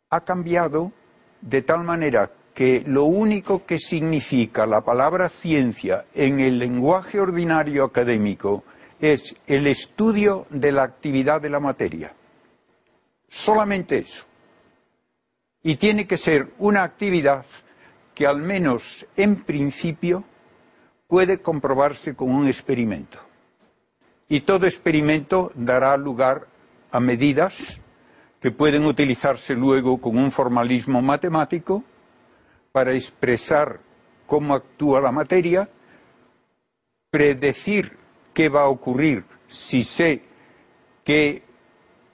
ha cambiado de tal manera que lo único que significa la palabra ciencia en el lenguaje ordinario académico es el estudio de la actividad de la materia. Solamente eso. Y tiene que ser una actividad que al menos en principio puede comprobarse con un experimento. Y todo experimento dará lugar a medidas que pueden utilizarse luego con un formalismo matemático para expresar cómo actúa la materia, predecir qué va a ocurrir si sé qué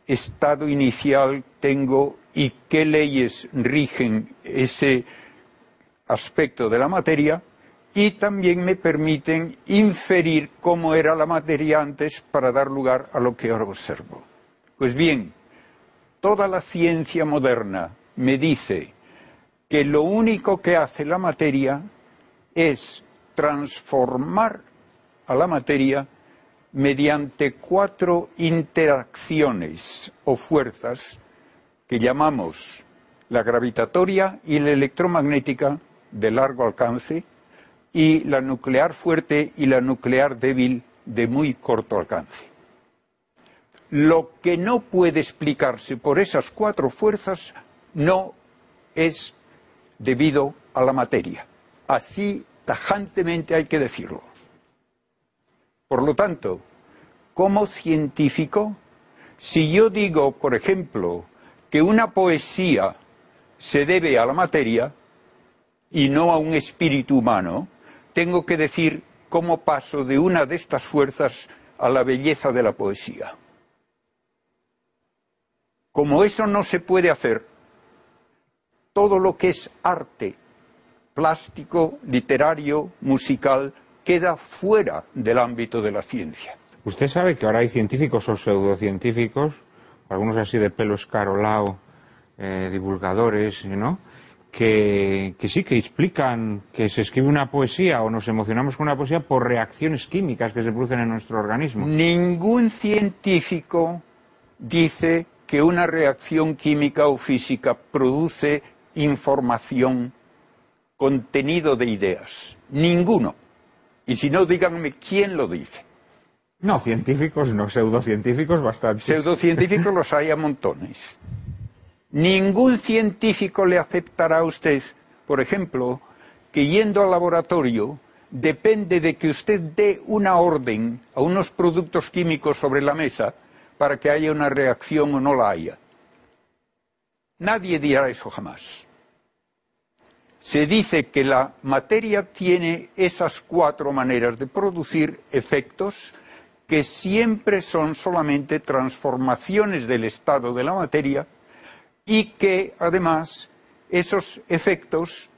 estado inicial tengo y qué leyes rigen ese aspecto de la materia y también me permiten inferir cómo era la materia antes para dar lugar a lo que ahora observo. Pues bien, toda la ciencia moderna me dice que lo único que hace la materia es transformar a la materia mediante cuatro interacciones o fuerzas que llamamos la gravitatoria y la electromagnética de largo alcance y la nuclear fuerte y la nuclear débil de muy corto alcance. Lo que no puede explicarse por esas cuatro fuerzas no es debido a la materia. Así tajantemente hay que decirlo. Por lo tanto, como científico, si yo digo, por ejemplo, que una poesía se debe a la materia y no a un espíritu humano, tengo que decir cómo paso de una de estas fuerzas a la belleza de la poesía. Como eso no se puede hacer, todo lo que es arte, plástico, literario, musical, queda fuera del ámbito de la ciencia. Usted sabe que ahora hay científicos o pseudocientíficos, algunos así de pelo escarolao, eh, divulgadores, ¿no? Que, sí, que explican que se escribe una poesía o nos emocionamos con una poesía por reacciones químicas que se producen en nuestro organismo. Ningún científico dice que una reacción química o física produce información, contenido de ideas. Ninguno. Y si no, díganme quién lo dice. No, científicos no, pseudocientíficos bastante. Pseudocientíficos los hay a montones. Ningún científico le aceptará a usted, por ejemplo, que yendo al laboratorio depende de que usted dé una orden a unos productos químicos sobre la mesa para que haya una reacción o no la haya. Nadie dirá eso jamás. Se dice que la materia tiene esas cuatro maneras de producir efectos que siempre son solamente transformaciones del estado de la materia y que además esos efectos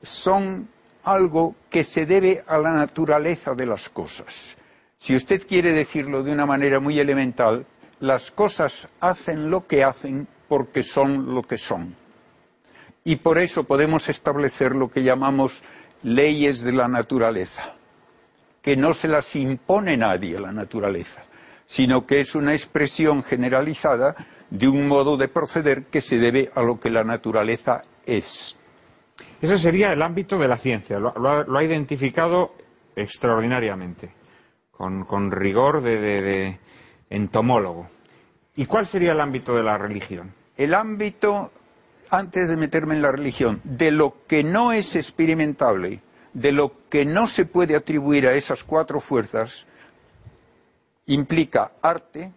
son algo que se debe a la naturaleza de las cosas. Si usted quiere decirlo de una manera muy elemental, las cosas hacen lo que hacen porque son lo que son. Y por eso podemos establecer lo que llamamos leyes de la naturaleza, que no se las impone nadie a la naturaleza, sino que es una expresión generalizada de un modo de proceder que se debe a lo que la naturaleza es. Ese sería el ámbito de la ciencia, lo, ha, identificado extraordinariamente, con, rigor de, entomólogo. ¿Y cuál sería el ámbito de la religión? El ámbito, antes de meterme en la religión, de lo que no es experimentable, de lo que no se puede atribuir a esas cuatro fuerzas, implica arte,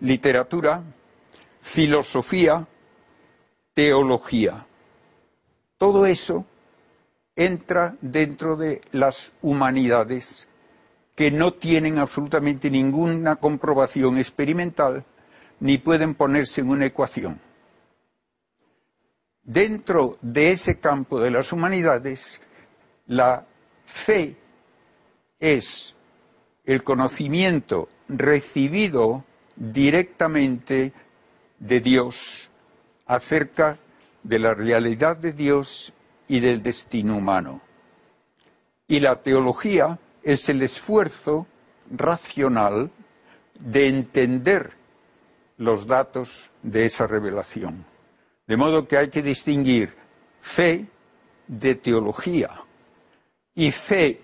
literatura, filosofía, teología. Todo eso entra dentro de las humanidades que no tienen absolutamente ninguna comprobación experimental ni pueden ponerse en una ecuación. Dentro de ese campo de las humanidades, la fe es el conocimiento recibido directamente de Dios acerca de la realidad de Dios y del destino humano. Y la teología es el esfuerzo racional de entender los datos de esa revelación. De modo que hay que distinguir fe de teología. Y fe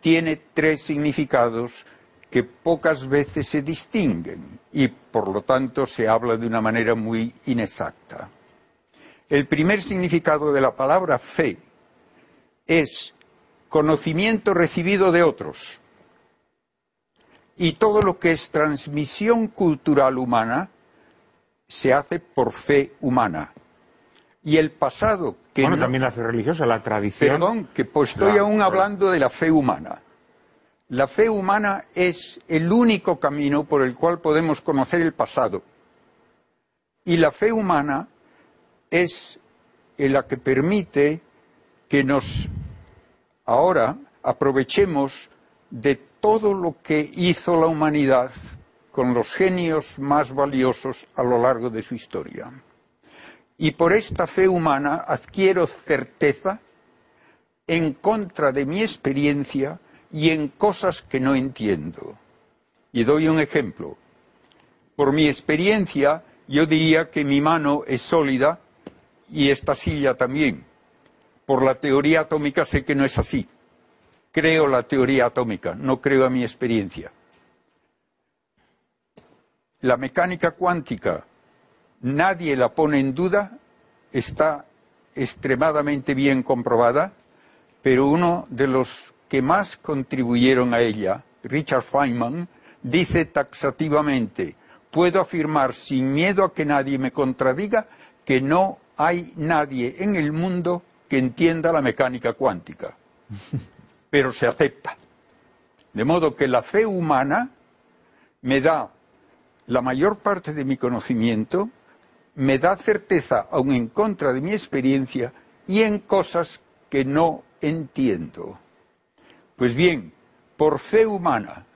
tiene tres significados que pocas veces se distinguen y por lo tanto se habla de una manera muy inexacta. El primer significado de la palabra fe es conocimiento recibido de otros. Y todo lo que es transmisión cultural humana se hace por fe humana. Y el pasado que bueno, también la fe religiosa, la tradición. Perdón, que pues estoy aún hablando de la fe humana. La fe humana es el único camino por el cual podemos conocer el pasado. Y la fe humana es la que permite que nos ahora aprovechemos de todo lo que hizo la humanidad con los genios más valiosos a lo largo de su historia. Y por esta fe humana adquiero certeza en contra de mi experiencia y en cosas que no entiendo. Y doy un ejemplo. Por mi experiencia, yo diría que mi mano es sólida y esta silla también. Por la teoría atómica sé que no es así. Creo la teoría atómica, no creo a mi experiencia. La mecánica cuántica, nadie la pone en duda, está extremadamente bien comprobada, pero uno de los que más contribuyeron a ella, Richard Feynman, dice taxativamente, puedo afirmar sin miedo a que nadie me contradiga que no hay nadie en el mundo que entienda la mecánica cuántica, pero se acepta. De modo que la fe humana me da la mayor parte de mi conocimiento, me da certeza aun en contra de mi experiencia y en cosas que no entiendo. Pues bien, por fe humana,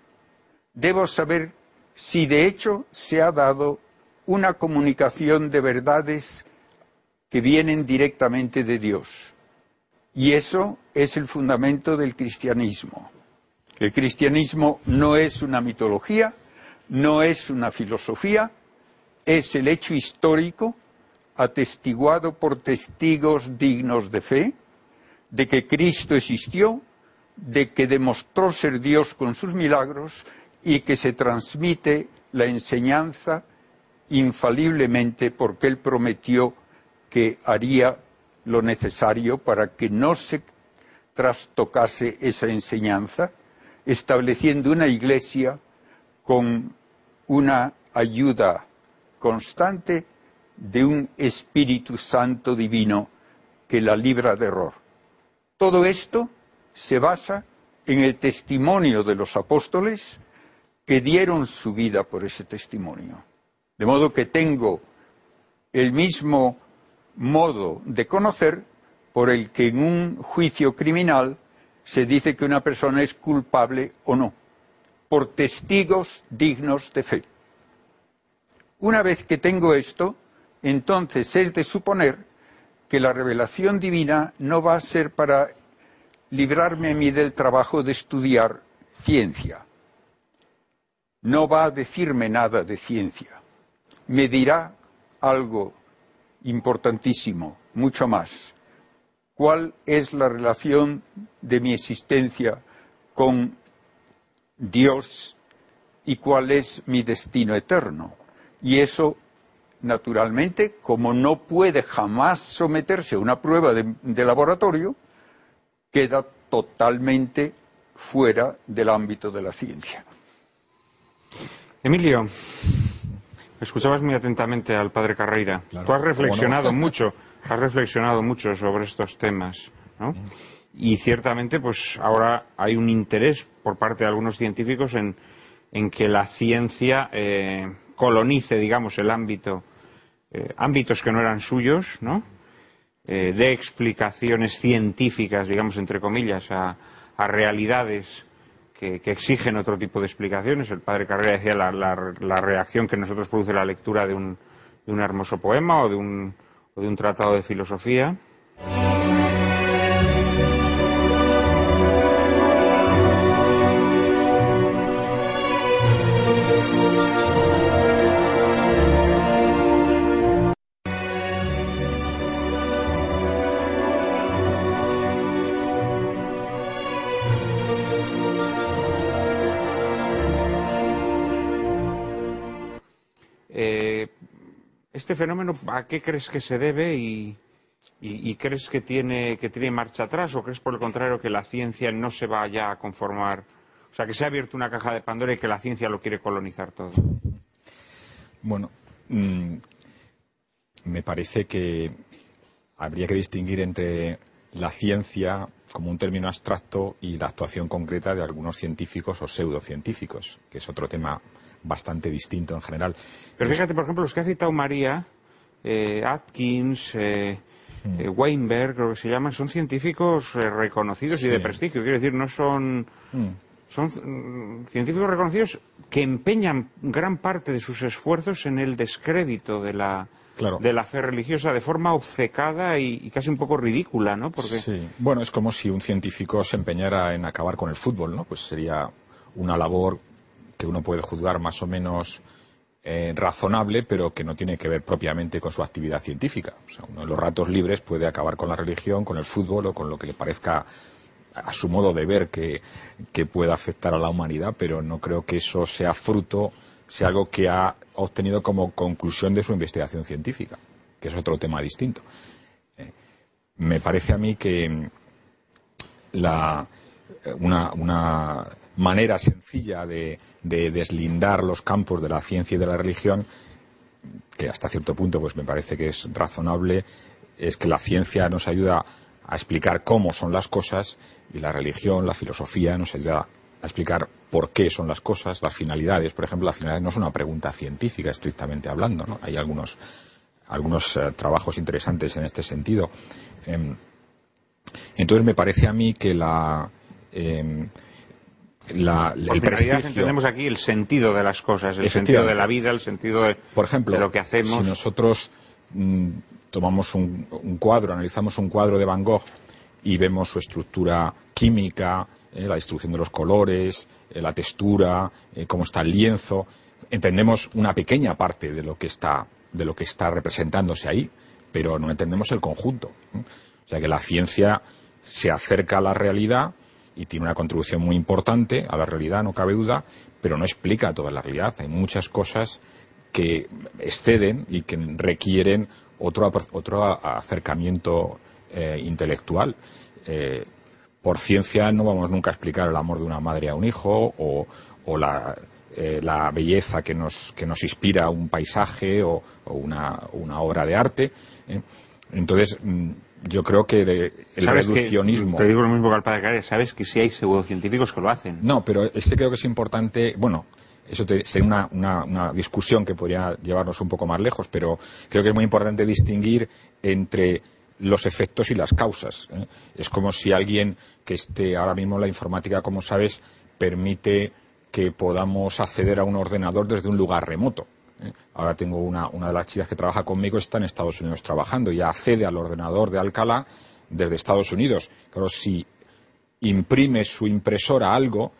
debo saber si de hecho se ha dado una comunicación de verdades que vienen directamente de Dios. Y eso es el fundamento del cristianismo. El cristianismo no es una mitología, no es una filosofía, es el hecho histórico atestiguado por testigos dignos de fe de que Cristo existió, de que demostró ser Dios con sus milagros y que se transmite la enseñanza infaliblemente porque Él prometió que haría lo necesario para que no se trastocase esa enseñanza, estableciendo una iglesia con una ayuda constante de un Espíritu Santo divino que la libra de error. Todo esto se basa en el testimonio de los apóstoles que dieron su vida por ese testimonio. De modo que tengo el mismo modo de conocer por el que en un juicio criminal se dice que una persona es culpable o no, por testigos dignos de fe. Una vez que tengo esto, entonces es de suponer que la revelación divina no va a ser para librarme a mí del trabajo de estudiar ciencia. No va a decirme nada de ciencia. Me dirá algo importantísimo, mucho más. ¿Cuál es la relación de mi existencia con Dios y cuál es mi destino eterno? Y eso, naturalmente, como no puede jamás someterse a una prueba de, de laboratorio, queda totalmente fuera del ámbito de la ciencia. Emilio, escuchabas muy atentamente al padre Carreira. Claro, Tú has reflexionado mucho, has reflexionado mucho sobre estos temas, ¿no? Y ciertamente, pues ahora hay un interés por parte de algunos científicos en, en que la ciencia eh, colonice, digamos, el ámbito, eh, ámbitos que no eran suyos, ¿no? Eh, dé explicaciones científicas, digamos, entre comillas, a, realidades que, exigen otro tipo de explicaciones. El padre Carrera decía la, la- la reacción que nosotros produce la lectura de un, de un hermoso poema o de un, o de un tratado de filosofía. ¿Este fenómeno a qué crees que se debe y, crees que tiene, que tiene marcha atrás o crees por el contrario que la ciencia no se va ya a conformar? O sea, que se ha abierto una caja de Pandora y que la ciencia lo quiere colonizar todo. Bueno, mm, me parece que habría que distinguir entre la ciencia como un término abstracto y la actuación concreta de algunos científicos o pseudocientíficos, que es otro tema bastante distinto en general. Pero fíjate, por ejemplo, los que ha citado María, eh, Atkins, eh, eh, Weinberg, creo que se llaman, son científicos reconocidos y de prestigio. Quiero decir, no son, son mm, científicos reconocidos que empeñan gran parte de sus esfuerzos en el descrédito de la, Claro. de la fe religiosa de forma obcecada y, y casi un poco ridícula, ¿no? Porque Sí. Bueno, es como si un científico se empeñara en acabar con el fútbol, ¿no? Pues sería una labor que uno puede juzgar más o menos eh, razonable, pero que no tiene que ver propiamente con su actividad científica. O sea, uno en los ratos libres puede acabar con la religión, con el fútbol o con lo que le parezca a su modo de ver que, pueda afectar a la humanidad, pero no creo que eso sea fruto, sea algo que ha obtenido como conclusión de su investigación científica, que es otro tema distinto. Eh, me parece a mí que mm, la, eh, una manera sencilla de, de deslindar los campos de la ciencia y de la religión, que hasta cierto punto pues me parece que es razonable, es que la ciencia nos ayuda a explicar cómo son las cosas y la religión, la filosofía nos ayuda a explicar por qué son las cosas, las finalidades. Por ejemplo, la finalidad no es una pregunta científica estrictamente hablando, ¿no? Hay algunos algunos eh, trabajos interesantes en este sentido. Em, entonces me parece a mí que la, em, la el por finalidad prestigio entendemos aquí el sentido de las cosas, el sentido de la vida, el sentido de, por ejemplo, de lo que hacemos. si nosotros mm, tomamos un, un cuadro, analizamos un cuadro de Van Gogh y vemos su estructura química, eh, la distribución de los colores, eh, la textura, eh, cómo está el lienzo, entendemos una pequeña parte de lo que está de lo que está representándose ahí, pero no entendemos el conjunto. O sea que la ciencia se acerca a la realidad y tiene una contribución muy importante a la realidad, no cabe duda, pero no explica toda la realidad. Hay muchas cosas que exceden y que requieren otro, otro acercamiento eh, intelectual. Eh, por ciencia no vamos nunca a explicar el amor de una madre a un hijo o, la, eh, la belleza que nos, que nos inspira un paisaje o, o una, una obra de arte. Entonces, mm, yo creo que el reduccionismo. te digo lo mismo que al padre Carrera, sabes que sí hay pseudocientíficos que lo hacen. No, pero es que creo que es importante, bueno, eso sería una, discusión que podría llevarnos un poco más lejos, pero creo que es muy importante distinguir entre los efectos y las causas. ¿eh? Es como si alguien que esté ahora mismo en la informática, como sabes, permite que podamos acceder a un ordenador desde un lugar remoto. Ahora tengo una, una, de las chicas que trabaja conmigo, está en Estados Unidos trabajando y accede al ordenador de Alcalá desde Estados Unidos. Pero si imprime su impresora algo,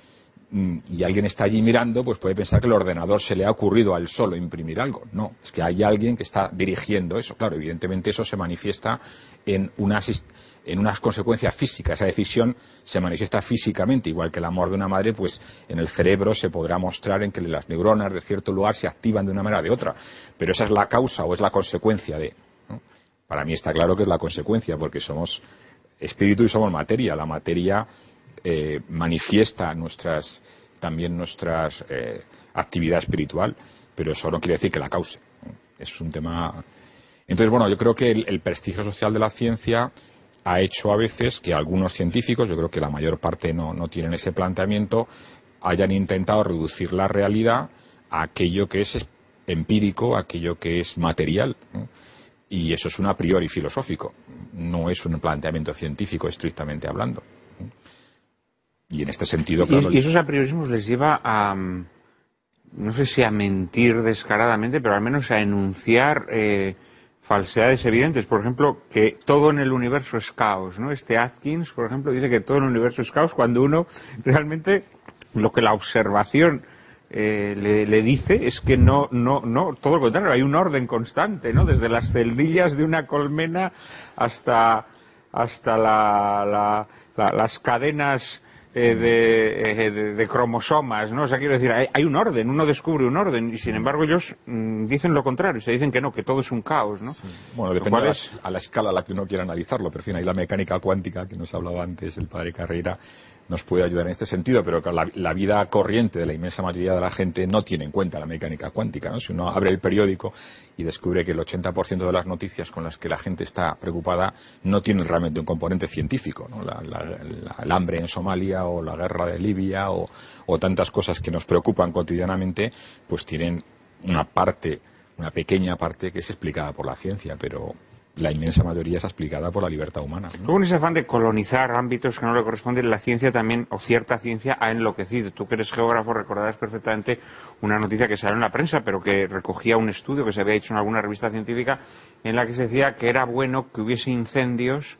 Mm, y alguien está allí mirando, pues puede pensar que el ordenador se le ha ocurrido al solo imprimir algo. No, es que hay alguien que está dirigiendo eso. Claro, evidentemente eso se manifiesta en unas, en unas consecuencias físicas. Esa decisión se manifiesta físicamente, igual que el amor de una madre, pues en el cerebro se podrá mostrar en que las neuronas de cierto lugar se activan de una manera o de otra. Pero esa es la causa o es la consecuencia de. Para mí está claro que es la consecuencia, porque somos espíritu y somos materia. La materia eh, manifiesta nuestras, también nuestra eh, actividad espiritual, pero eso no quiere decir que la cause. Es un tema. Entonces, bueno, yo creo que el, prestigio social de la ciencia ha hecho a veces que algunos científicos, yo creo que la mayor parte no, no tienen ese planteamiento, hayan intentado reducir la realidad a aquello que es empírico, aquello que es material. Y eso es un a priori filosófico, no es un planteamiento científico estrictamente hablando. Y en este sentido, claro. Y, esos apriorismos les lleva a. No sé si a mentir descaradamente, pero al menos a enunciar eh, falsedades evidentes. Por ejemplo, que todo en el universo es caos, ¿no? Este Atkins, por ejemplo, dice que todo en el universo es caos cuando uno realmente lo que la observación eh, le, dice es que no, no, no, todo lo contrario, hay un orden constante, ¿no? Desde las celdillas de una colmena hasta, hasta la, las cadenas eh, eh, de, cromosomas, ¿no? O sea, quiero decir, hay, un orden, uno descubre un orden y sin embargo ellos mm, dicen lo contrario, se dicen que no, que todo es un caos, ¿no? Bueno, depende a la, escala a la que uno quiera analizarlo, pero en fin, hay la mecánica cuántica que nos hablaba antes el padre Carreira nos puede ayudar en este sentido, pero la, la, vida corriente de la inmensa mayoría de la gente no tiene en cuenta la mecánica cuántica. ¿no? Si uno abre el periódico y descubre que el 80% de las noticias con las que la gente está preocupada no tienen realmente un componente científico, ¿no? el hambre en Somalia o la guerra de Libia o, o tantas cosas que nos preocupan cotidianamente, pues tienen una parte, una pequeña parte que es explicada por la ciencia, pero la inmensa mayoría es explicada por la libertad humana. ¿no? Con ese afán de colonizar ámbitos que no le corresponden, la ciencia también, o cierta ciencia, ha enloquecido. Tú que eres geógrafo recordarás perfectamente una noticia que salió en la prensa, pero que recogía un estudio que se había hecho en alguna revista científica en la que se decía que era bueno que hubiese incendios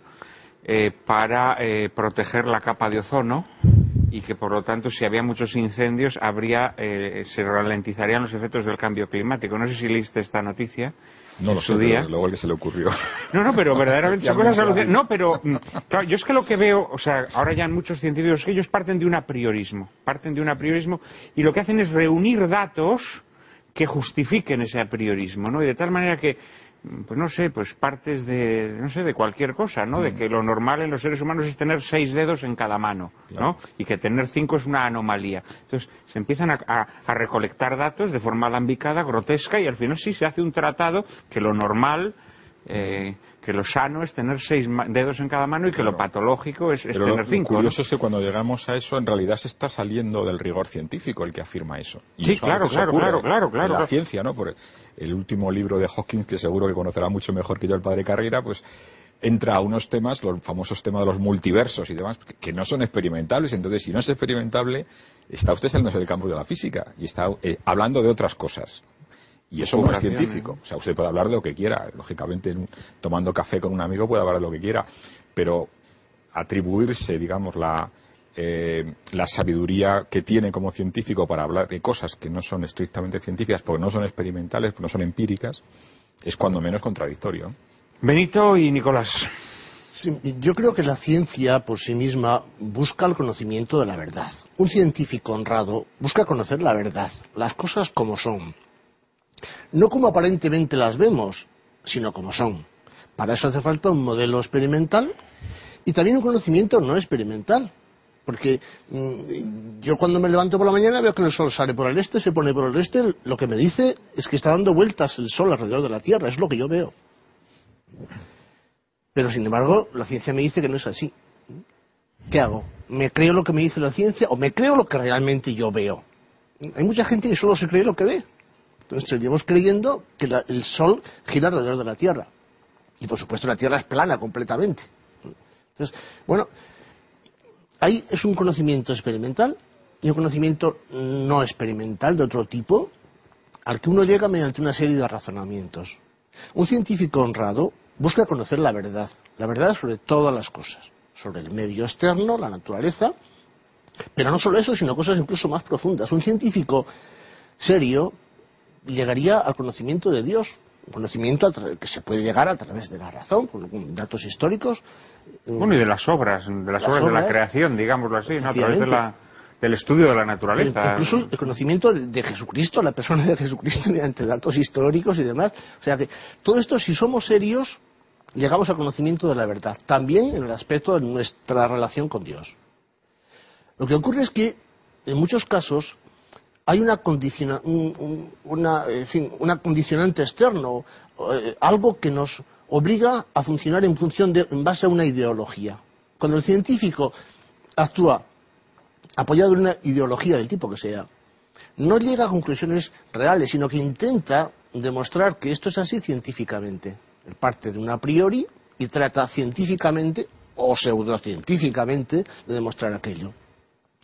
eh, para eh, proteger la capa de ozono y que por lo tanto si había muchos incendios habría eh, se ralentizarían los efectos del cambio climático. No sé si leíste esta noticia no lo sé, día. luego el que se le ocurrió. No, no, pero verdaderamente son cosas alucinantes. No, pero mm, claro, yo es que lo que veo, o sea, ahora ya muchos científicos que ellos parten de un apriorismo, parten de un apriorismo y lo que hacen es reunir datos que justifiquen ese apriorismo, ¿no? Y de tal manera que pues no sé, pues partes de, no sé, de cualquier cosa, ¿no? De mm. que lo normal en los seres humanos es tener seis dedos en cada mano, ¿no? Y que tener cinco es una anomalía. Entonces, se empiezan a, recolectar datos de forma alambicada, grotesca, y al final sí se hace un tratado que lo normal, eh, que lo sano es tener seis dedos en cada mano y que lo patológico es, tener cinco. Lo curioso es que cuando llegamos a eso, en realidad se está saliendo del rigor científico el que afirma eso. sí, claro, claro, claro, claro, claro, La ciencia, ¿no? Por el último libro de Hawking, que seguro que conocerá mucho mejor que yo el padre Carrera, pues entra a unos temas, los famosos temas de los multiversos y demás, que no son experimentables. Entonces, si no es experimentable, está usted saliendo del campo de la física y está eh, hablando de otras cosas. Y eso no es científico. O sea, usted puede hablar de lo que quiera. Lógicamente, tomando café con un amigo puede hablar de lo que quiera. Pero atribuirse, digamos, la, eh, la sabiduría que tiene como científico para hablar de cosas que no son estrictamente científicas, porque no son experimentales, porque no son empíricas, es cuando menos contradictorio. Benito y Nicolás. yo creo que la ciencia por sí misma busca el conocimiento de la verdad. Un científico honrado busca conocer la verdad, las cosas como son no como aparentemente las vemos, sino como son. Para eso hace falta un modelo experimental y también un conocimiento no experimental. Porque mm, yo cuando me levanto por la mañana veo que el sol sale por el este, se pone por el este, lo que me dice es que está dando vueltas el sol alrededor de la Tierra, es lo que yo veo. Pero sin embargo, la ciencia me dice que no es así. ¿Qué hago? ¿Me creo lo que me dice la ciencia o me creo lo que realmente yo veo? Hay mucha gente que solo se cree lo que ve. Entonces seguimos creyendo que la- el Sol gira alrededor de la Tierra. Y por supuesto la Tierra es plana completamente. Entonces, bueno, ahí es un conocimiento experimental y un conocimiento no experimental de otro tipo al que uno llega mediante una serie de razonamientos. Un científico honrado busca conocer la verdad, la verdad sobre todas las cosas, sobre el medio externo, la naturaleza, pero no solo eso, sino cosas incluso más profundas. Un científico serio llegaría al conocimiento de Dios, un conocimiento que se puede llegar a través de la razón, con datos históricos. Bueno, y de las obras, de las, Las obras, de la creación, digámoslo así, ¿no? a través de Efectivamente. la, del estudio de la naturaleza. incluso el conocimiento de, de Jesucristo, la persona de Jesucristo mediante datos históricos y demás. O sea que todo esto, si somos serios, llegamos al conocimiento de la verdad, también en el aspecto de nuestra relación con Dios. Lo que ocurre es que, en muchos casos, hay una, condiciona- una condicionante externo, eh, algo que nos obliga a funcionar en función de, en base a una ideología. Cuando el científico actúa apoyado en una ideología del tipo que sea, no llega a conclusiones reales, sino que intenta demostrar que esto es así científicamente. Él parte de un a priori y trata científicamente o pseudocientíficamente de demostrar aquello.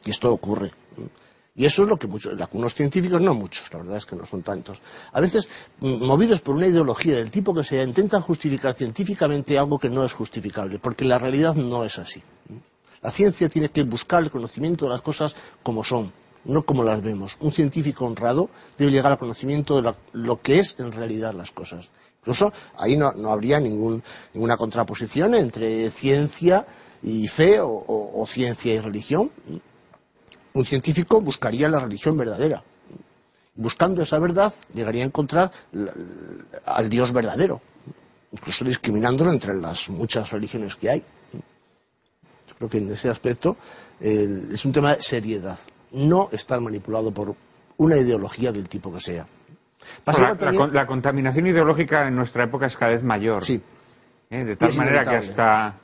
Y esto ocurre. Y eso es lo que muchos, algunos científicos, no muchos, la verdad es que no son tantos, a veces, movidos por una ideología del tipo que sea, intentan justificar científicamente algo que no es justificable, porque la realidad no es así. La ciencia tiene que buscar el conocimiento de las cosas como son, no como las vemos. Un científico honrado debe llegar al conocimiento de lo que es en realidad las cosas. Incluso ahí no, habría ningún- ninguna contraposición entre ciencia y fe o ciencia y religión. Un científico buscaría la religión verdadera. Buscando esa verdad, llegaría a encontrar al Dios verdadero, incluso discriminándolo entre las muchas religiones que hay. Yo creo que en ese aspecto eh, es un tema de seriedad, no estar manipulado por una ideología del tipo que sea. La, contaminación ideológica en nuestra época es cada vez mayor. Sí. ¿eh? De tal es manera que hasta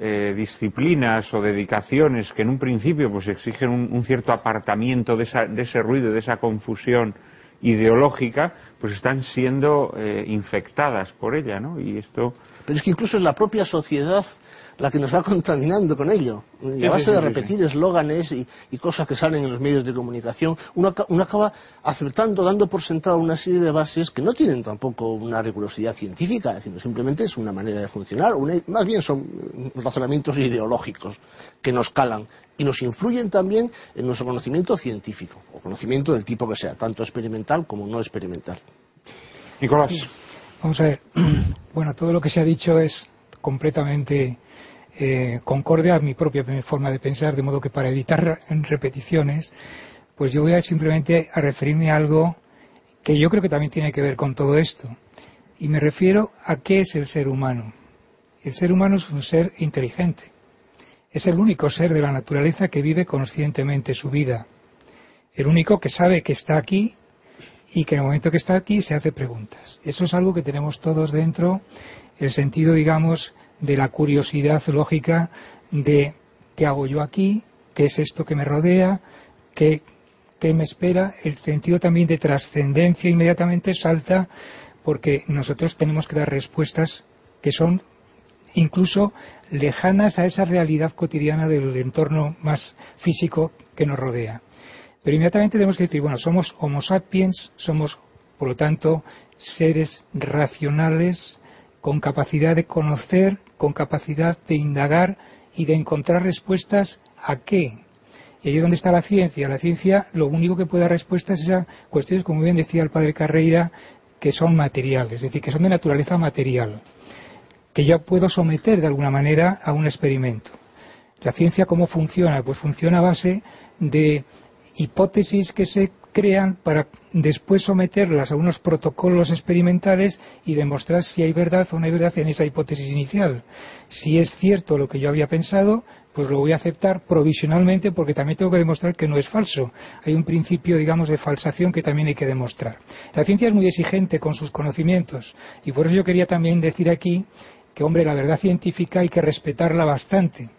eh, disciplinas o dedicaciones que en un principio pues exigen un, un cierto apartamiento de, esa- de ese ruido, de esa confusión ideológica, pues están siendo eh, infectadas por ella, ¿no? Y esto Pero es que incluso es la propia sociedad la que nos va contaminando con ello. Y a base de repetir eslóganes y, y cosas que salen en los medios de comunicación, uno, aca- uno acaba aceptando, dando por sentado una serie de bases que no tienen tampoco una rigurosidad científica, sino simplemente es una manera de funcionar. una- más bien son eh, razonamientos ideológicos que nos calan y nos influyen también en nuestro conocimiento científico, o conocimiento del tipo que sea, tanto experimental como no experimental. Nicolás, Vamos a ver. Bueno, todo lo que se ha dicho es completamente eh, concorde a mi propia forma de pensar, de modo que para evitar re- repeticiones, pues yo voy a simplemente a referirme a algo que yo creo que también tiene que ver con todo esto. Y me refiero a qué es el ser humano. El ser humano es un ser inteligente. Es el único ser de la naturaleza que vive conscientemente su vida. El único que sabe que está aquí y que en el momento que está aquí se hace preguntas. Eso es algo que tenemos todos dentro, el sentido, digamos, de la curiosidad lógica de qué hago yo aquí, qué es esto que me rodea, qué, qué me espera. El sentido también de trascendencia inmediatamente salta porque nosotros tenemos que dar respuestas que son incluso lejanas a esa realidad cotidiana del entorno más físico que nos rodea. Pero inmediatamente tenemos que decir, bueno, somos Homo sapiens, somos, por lo tanto, seres racionales con capacidad de conocer, con capacidad de indagar y de encontrar respuestas a qué. Y ahí es donde está la ciencia. La ciencia lo único que puede dar respuestas es a cuestiones, como bien decía el padre Carreira, que son materiales, es decir, que son de naturaleza material, que yo puedo someter de alguna manera a un experimento. ¿La ciencia cómo funciona? Pues funciona a base de hipótesis que se crean para después someterlas a unos protocolos experimentales y demostrar si hay verdad o no hay verdad en esa hipótesis inicial. Si es cierto lo que yo había pensado, pues lo voy a aceptar provisionalmente porque también tengo que demostrar que no es falso. Hay un principio, digamos, de falsación que también hay que demostrar. La ciencia es muy exigente con sus conocimientos y por eso yo quería también decir aquí que, hombre, la verdad científica hay que respetarla bastante,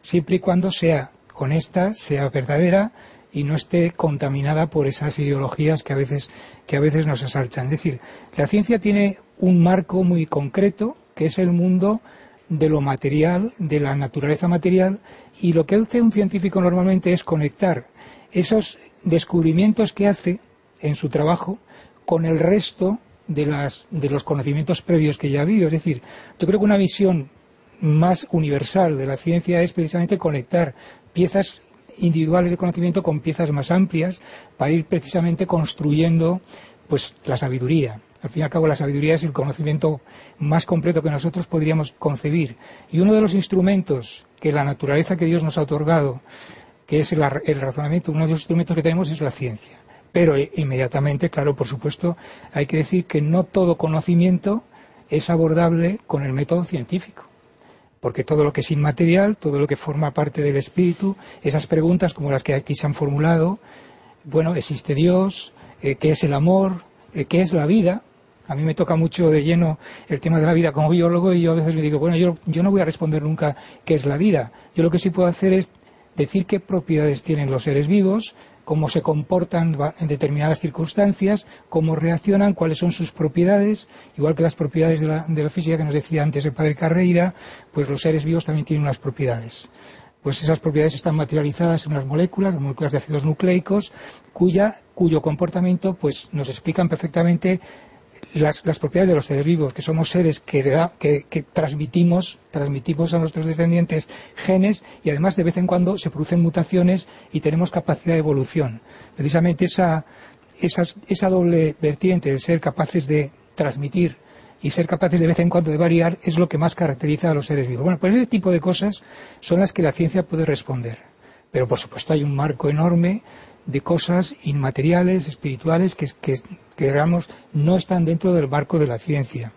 siempre y cuando sea honesta, sea verdadera y no esté contaminada por esas ideologías que a veces, que a veces nos asaltan. Es decir, la ciencia tiene un marco muy concreto, que es el mundo de lo material, de la naturaleza material, y lo que hace un científico normalmente es conectar esos descubrimientos que hace en su trabajo con el resto de, las, de los conocimientos previos que ya ha habido. Es decir, yo creo que una visión más universal de la ciencia es precisamente conectar piezas individuales de conocimiento con piezas más amplias para ir precisamente construyendo pues la sabiduría. Al fin y al cabo, la sabiduría es el conocimiento más completo que nosotros podríamos concebir. Y uno de los instrumentos que la naturaleza que Dios nos ha otorgado, que es el, razonamiento, uno de los instrumentos que tenemos es la ciencia. Pero eh, inmediatamente, claro, por supuesto, hay que decir que no todo conocimiento es abordable con el método científico. Porque todo lo que es inmaterial, todo lo que forma parte del espíritu, esas preguntas como las que aquí se han formulado, bueno, ¿existe Dios? Eh, ¿Qué es el amor? Eh, ¿Qué es la vida? A mí me toca mucho de lleno el tema de la vida como biólogo y yo a veces le digo, bueno, yo, yo no voy a responder nunca qué es la vida. Yo lo que sí puedo hacer es decir qué propiedades tienen los seres vivos, cómo se comportan en determinadas circunstancias, cómo reaccionan, cuáles son sus propiedades, igual que las propiedades de la, de la, física que nos decía antes el padre Carreira, pues los seres vivos también tienen unas propiedades. Pues esas propiedades están materializadas en unas moléculas, las moléculas de ácidos nucleicos, cuya, cuyo comportamiento pues, nos explican perfectamente las, propiedades de los seres vivos, que somos seres que, transmitimos, transmitimos a nuestros descendientes genes y además de vez en cuando se producen mutaciones y tenemos capacidad de evolución. Precisamente esa, esa doble vertiente de ser capaces de transmitir y ser capaces de vez en cuando de variar es lo que más caracteriza a los seres vivos. Bueno, pues ese tipo de cosas son las que la ciencia puede responder. Pero por supuesto hay un marco enorme de cosas inmateriales, espirituales, que, que, digamos, no están dentro del barco de la ciencia.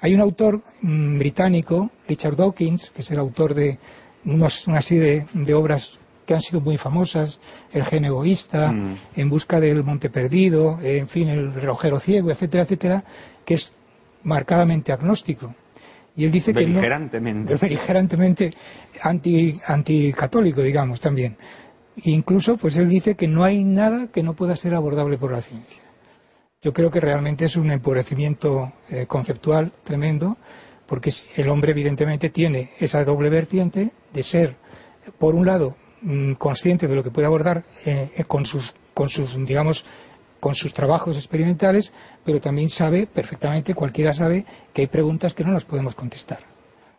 Hay un autor mm, británico, Richard Dawkins, que es el autor de una serie de, obras que han sido muy famosas, El gen egoísta, mm. En busca del monte perdido, en fin, El relojero ciego, etcétera, etcétera, que es marcadamente agnóstico. Y él dice que no, beligerantemente anti, anticatólico, digamos, también. Incluso, pues él dice que no hay nada que no pueda ser abordable por la ciencia. Yo creo que realmente es un empobrecimiento eh, conceptual tremendo, porque el hombre evidentemente tiene esa doble vertiente de ser, por un lado, mm, consciente de lo que puede abordar eh, eh, con sus, con sus, digamos, con sus trabajos experimentales, pero también sabe perfectamente, cualquiera sabe, que hay preguntas que no nos podemos contestar.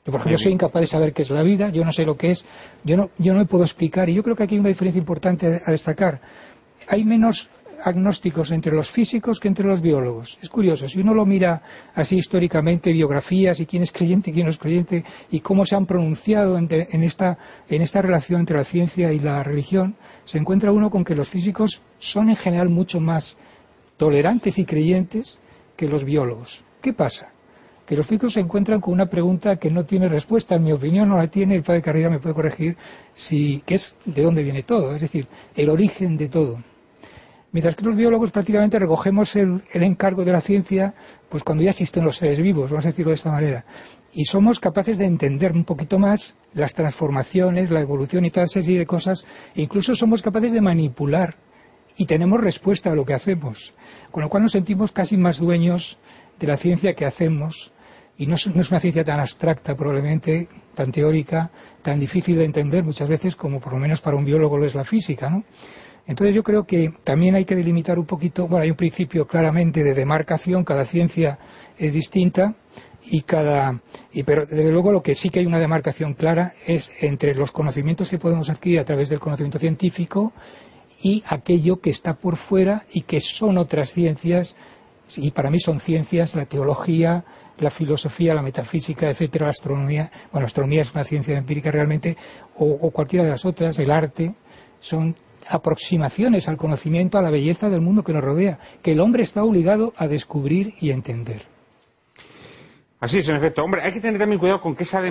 Yo, por ejemplo, soy incapaz de saber qué es la vida, yo no sé lo que es, yo no, yo no me puedo explicar, y yo creo que aquí hay una diferencia importante a destacar. Hay menos agnósticos entre los físicos que entre los biólogos. Es curioso, si uno lo mira así históricamente, biografías y quién es creyente y quién no es creyente, y cómo se han pronunciado en, esta, en esta relación entre la ciencia y la religión, se encuentra uno con que los físicos son en general mucho más tolerantes y creyentes que los biólogos. ¿Qué pasa? Que los físicos se encuentran con una pregunta que no tiene respuesta, en mi opinión no la tiene, el padre Carrera me puede corregir, si, que es de dónde viene todo, es decir, el origen de todo. Mientras que los biólogos prácticamente recogemos el, encargo de la ciencia pues cuando ya existen los seres vivos, vamos a decirlo de esta manera. Y somos capaces de entender un poquito más las transformaciones, la evolución y toda esa serie de cosas. E incluso somos capaces de manipular y tenemos respuesta a lo que hacemos. Con lo cual nos sentimos casi más dueños de la ciencia que hacemos y no es, una ciencia tan abstracta probablemente, tan teórica, tan difícil de entender muchas veces como por lo menos para un biólogo lo es la física, ¿no? Entonces yo creo que también hay que delimitar un poquito, bueno, hay un principio claramente de demarcación, cada ciencia es distinta y cada y pero desde luego lo que sí que hay una demarcación clara es entre los conocimientos que podemos adquirir a través del conocimiento científico y aquello que está por fuera y que son otras ciencias y para mí son ciencias la teología, la filosofía, la metafísica, etcétera, la astronomía. Bueno, la astronomía es una ciencia empírica realmente, o, cualquiera de las otras, el arte, son aproximaciones al conocimiento, a la belleza del mundo que nos rodea, que el hombre está obligado a descubrir y entender. Así es, en efecto. Hombre, hay que tener también cuidado con que esa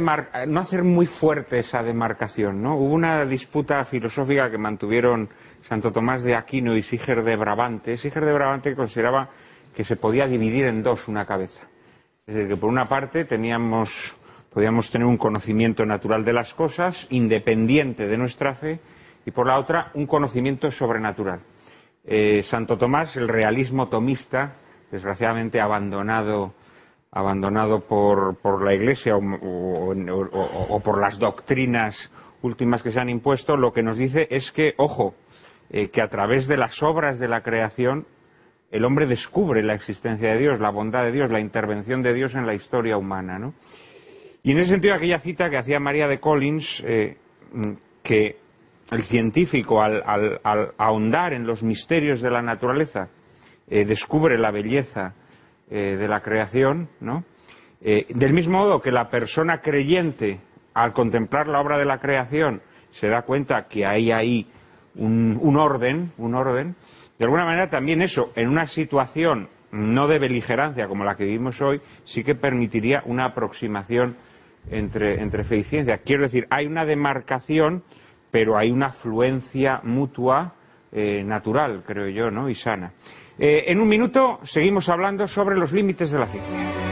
no hacer muy fuerte esa demarcación, ¿no? Hubo una disputa filosófica que mantuvieron Santo Tomás de Aquino y Siger de Brabante. Siger de Brabante consideraba que se podía dividir en dos una cabeza. Es decir, que por una parte podíamos tener un conocimiento natural de las cosas, independiente de nuestra fe, y por la otra, un conocimiento sobrenatural. Eh, Santo Tomás, el realismo tomista, desgraciadamente abandonado, abandonado por, por la Iglesia o, por las doctrinas últimas que se han impuesto, lo que nos dice es que, ojo, eh, que a través de las obras de la creación el hombre descubre la existencia de Dios, la bondad de Dios, la intervención de Dios en la historia humana. ¿no? Y en ese sentido, aquella cita que hacía María de Collins, eh, que el científico, al, ahondar en los misterios de la naturaleza, eh, descubre la belleza eh, de la creación, ¿no? del mismo modo que la persona creyente, al contemplar la obra de la creación, se da cuenta que hay ahí un orden, un orden, de alguna manera también eso, en una situación no de beligerancia como la que vivimos hoy, sí que permitiría una aproximación entre, entre fe y ciencia. Quiero decir, hay una demarcación, pero hay una afluencia mutua eh, natural, creo yo, ¿no? y sana. Eh, en un minuto seguimos hablando sobre los límites de la ciencia.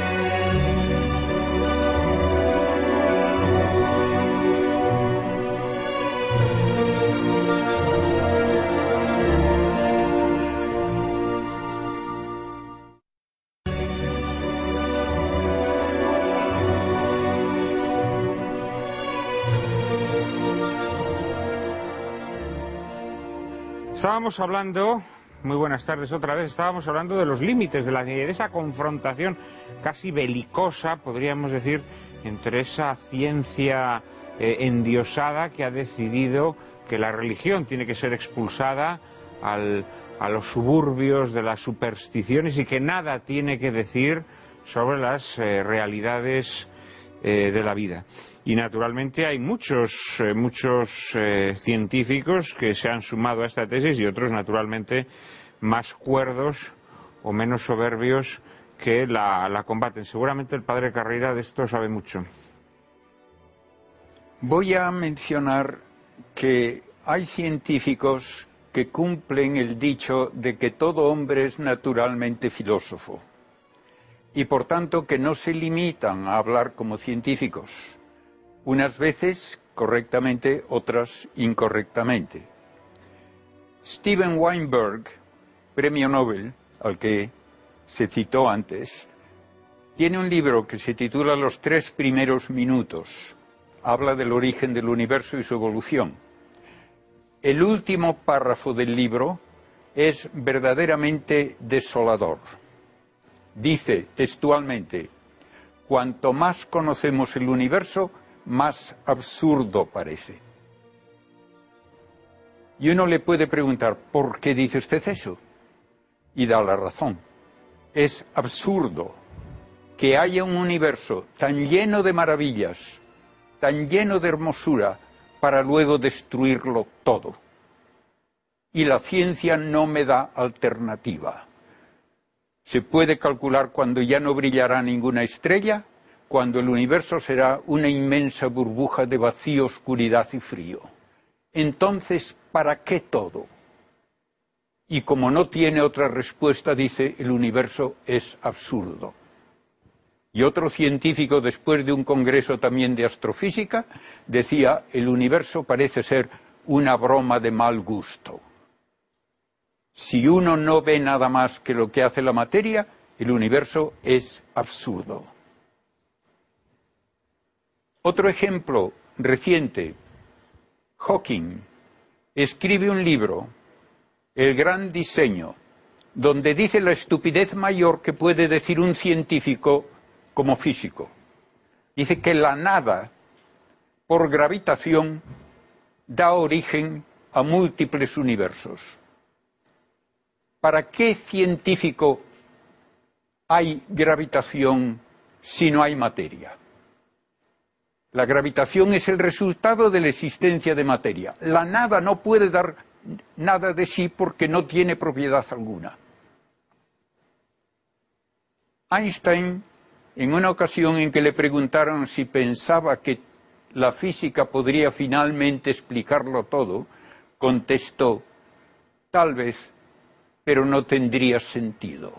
Estábamos hablando, muy buenas tardes otra vez, estábamos hablando de los límites de la de esa confrontación casi belicosa, podríamos decir, entre esa ciencia eh, endiosada que ha decidido que la religión tiene que ser expulsada a los suburbios de las supersticiones y que nada tiene que decir sobre las eh, realidades eh, de la vida. Y naturalmente hay muchos, eh, eh, científicos que se han sumado a esta tesis y otros naturalmente más cuerdos o menos soberbios que la, la combaten. Seguramente el padre Carrera de esto sabe mucho. Voy a mencionar que hay científicos que cumplen el dicho de que todo hombre es naturalmente filósofo y por tanto que no se limitan a hablar como científicos unas veces correctamente, otras incorrectamente. Steven Weinberg, premio Nobel, al que se citó antes, tiene un libro que se titula Los tres primeros minutos. Habla del origen del universo y su evolución. El último párrafo del libro es verdaderamente desolador. Dice textualmente, cuanto más conocemos el universo, más absurdo parece. Y uno le puede preguntar, ¿por qué dice usted eso? Y da la razón. Es absurdo que haya un universo tan lleno de maravillas, tan lleno de hermosura, para luego destruirlo todo. Y la ciencia no me da alternativa. Se puede calcular cuando ya no brillará ninguna estrella cuando el universo será una inmensa burbuja de vacío, oscuridad y frío. Entonces, ¿para qué todo? Y como no tiene otra respuesta, dice, el universo es absurdo. Y otro científico, después de un congreso también de astrofísica, decía, el universo parece ser una broma de mal gusto. Si uno no ve nada más que lo que hace la materia, el universo es absurdo. Otro ejemplo reciente, Hawking escribe un libro, El gran diseño, donde dice la estupidez mayor que puede decir un científico como físico. Dice que la nada, por gravitación, da origen a múltiples universos. ¿Para qué científico hay gravitación si no hay materia? La gravitación es el resultado de la existencia de materia. La nada no puede dar nada de sí porque no tiene propiedad alguna. Einstein, en una ocasión en que le preguntaron si pensaba que la física podría finalmente explicarlo todo, contestó, tal vez, pero no tendría sentido.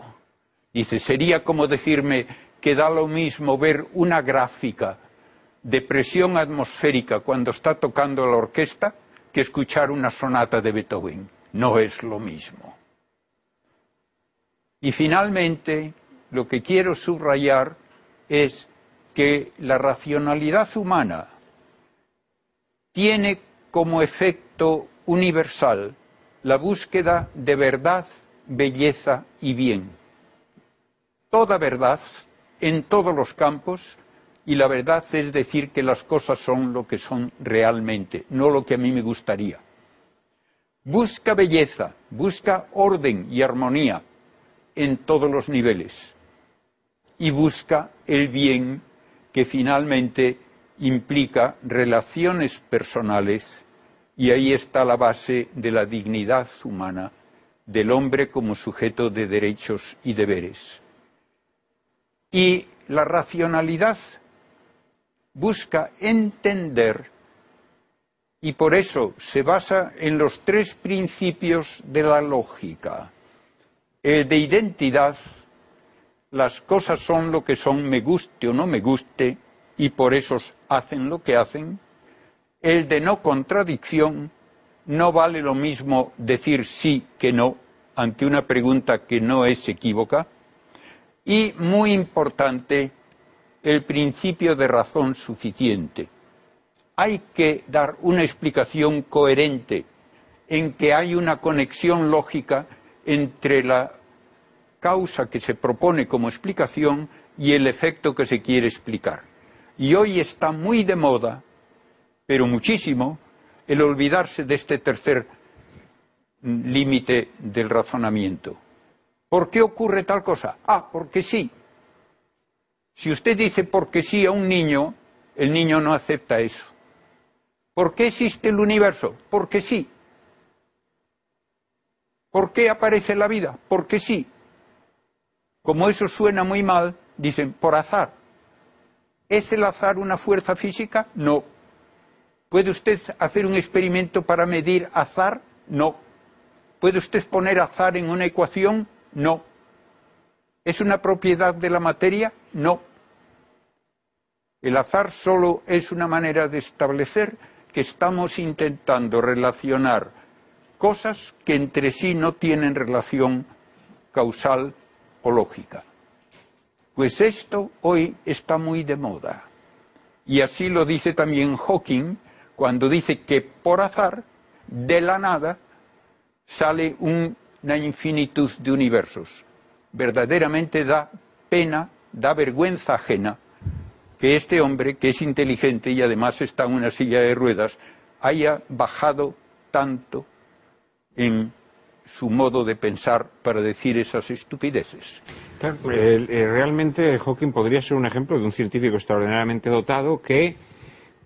Dice, sería como decirme que da lo mismo ver una gráfica de presión atmosférica cuando está tocando la orquesta que escuchar una sonata de Beethoven. No es lo mismo. Y finalmente, lo que quiero subrayar es que la racionalidad humana tiene como efecto universal la búsqueda de verdad, belleza y bien. Toda verdad en todos los campos y la verdad es decir que las cosas son lo que son realmente, no lo que a mí me gustaría. Busca belleza, busca orden y armonía en todos los niveles y busca el bien que finalmente implica relaciones personales y ahí está la base de la dignidad humana del hombre como sujeto de derechos y deberes. Y la racionalidad busca entender y por eso se basa en los tres principios de la lógica. El de identidad, las cosas son lo que son, me guste o no me guste, y por eso hacen lo que hacen. El de no contradicción, no vale lo mismo decir sí que no ante una pregunta que no es equívoca. Y, muy importante, el principio de razón suficiente. Hay que dar una explicación coherente en que hay una conexión lógica entre la causa que se propone como explicación y el efecto que se quiere explicar. Y hoy está muy de moda, pero muchísimo, el olvidarse de este tercer límite del razonamiento. ¿Por qué ocurre tal cosa? Ah, porque sí. Si usted dice porque sí a un niño, el niño no acepta eso. ¿Por qué existe el universo? Porque sí. ¿Por qué aparece la vida? Porque sí. Como eso suena muy mal, dicen por azar. ¿Es el azar una fuerza física? No. ¿Puede usted hacer un experimento para medir azar? No. ¿Puede usted poner azar en una ecuación? No. ¿Es una propiedad de la materia? No. El azar solo es una manera de establecer que estamos intentando relacionar cosas que entre sí no tienen relación causal o lógica. Pues esto hoy está muy de moda. Y así lo dice también Hawking cuando dice que por azar, de la nada, sale una infinitud de universos. Verdaderamente da pena, da vergüenza ajena que este hombre, que es inteligente y además está en una silla de ruedas, haya bajado tanto en su modo de pensar para decir esas estupideces. Eh, realmente Hawking podría ser un ejemplo de un científico extraordinariamente dotado que,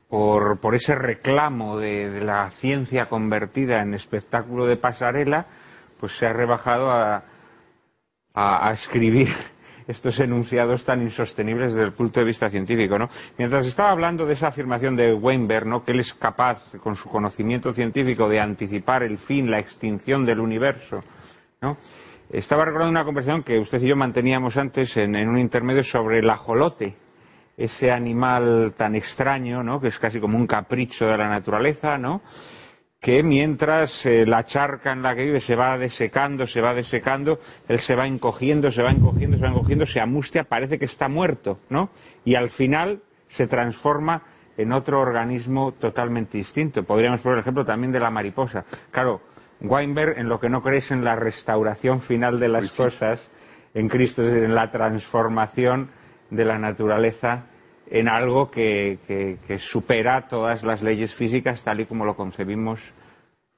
por, ese reclamo de, la ciencia convertida en espectáculo de pasarela, pues se ha rebajado a escribir estos enunciados tan insostenibles desde el punto de vista científico, ¿no? Mientras estaba hablando de esa afirmación de Weinberg, ¿no? Que él es capaz, con su conocimiento científico, de anticipar el fin, la extinción del universo, ¿no? Estaba recordando una conversación que usted y yo manteníamos antes en, en un intermedio sobre el ajolote, ese animal tan extraño, ¿no? Que es casi como un capricho de la naturaleza, ¿no? Que mientras eh, la charca en la que vive se va desecando, se va desecando, él se va encogiendo, se va encogiendo, se va encogiendo, se amustia, parece que está muerto, ¿no? Y al final se transforma en otro organismo totalmente distinto. Podríamos poner el ejemplo también de la mariposa. Claro, Weinberg en lo que no crees en la restauración final de las Pues sí. cosas, en Cristo, es decir, en la transformación de la naturaleza en algo que, que- que supera todas las leyes físicas tal y como lo concebimos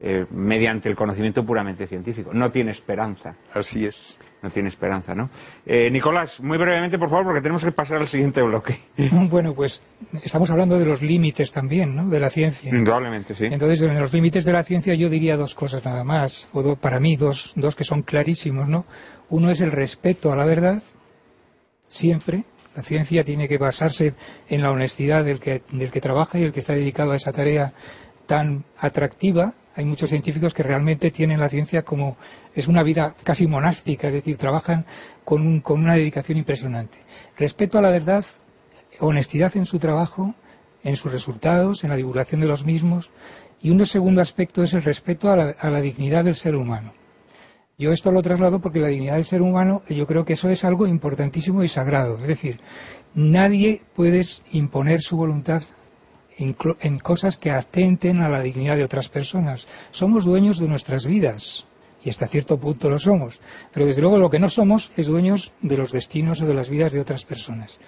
eh, mediante el conocimiento puramente científico. No tiene esperanza. Así es. No tiene esperanza, ¿no? Eh, Nicolás, muy brevemente, por favor, porque tenemos que pasar al siguiente bloque. Bueno, pues estamos hablando de los límites también, ¿no? De la ciencia. Indudablemente, sí. Entonces, en los límites de la ciencia yo diría dos cosas nada más, o do- para mí dos, dos que son clarísimos, ¿no? Uno es el respeto a la verdad, siempre. La ciencia tiene que basarse en la honestidad del que, trabaja y el que está dedicado a esa tarea tan atractiva. Hay muchos científicos que realmente tienen la ciencia como es una vida casi monástica, es decir, trabajan con, un- con una dedicación impresionante. Respeto a la verdad, honestidad en su trabajo en sus resultados, en la divulgación de los mismos. Y un segundo aspecto es el respeto a la, dignidad del ser humano. Yo esto lo traslado porque la dignidad del ser humano, yo creo que eso es algo importantísimo y sagrado. Es decir, nadie puede imponer su voluntad en, cosas que atenten a la dignidad de otras personas. Somos dueños de nuestras vidas y hasta cierto punto lo somos. Pero desde luego lo que no somos es dueños de los destinos o de las vidas de otras personas.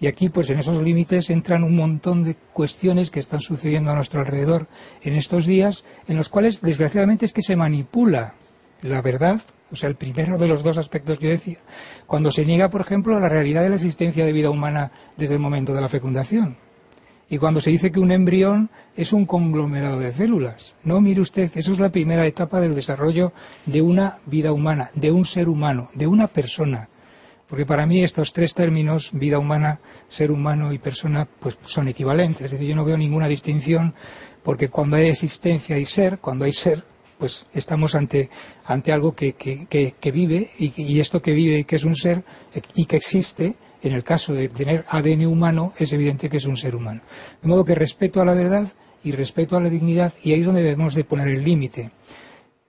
Y aquí, pues en esos límites entran un montón de cuestiones que están sucediendo a nuestro alrededor en estos días, en los cuales desgraciadamente es que se manipula la verdad, o sea, el primero de los dos aspectos que decía, cuando se niega, por ejemplo, la realidad de la existencia de vida humana desde el momento de la fecundación. Y cuando se dice que un embrión es un conglomerado de células. No, mire usted, eso es la primera etapa del desarrollo de una vida humana, de un ser humano, de una persona. Porque para mí estos tres términos, vida humana, ser humano y persona, pues son equivalentes. Es decir, yo no veo ninguna distinción porque cuando hay existencia y ser, cuando hay ser, pues estamos ante, ante algo que, que, vive y, esto que vive y que es un ser y que existe en el caso de tener ADN humano, es evidente que es un ser humano. De modo que respeto a la verdad y respeto a la dignidad, y ahí es donde debemos de poner el límite.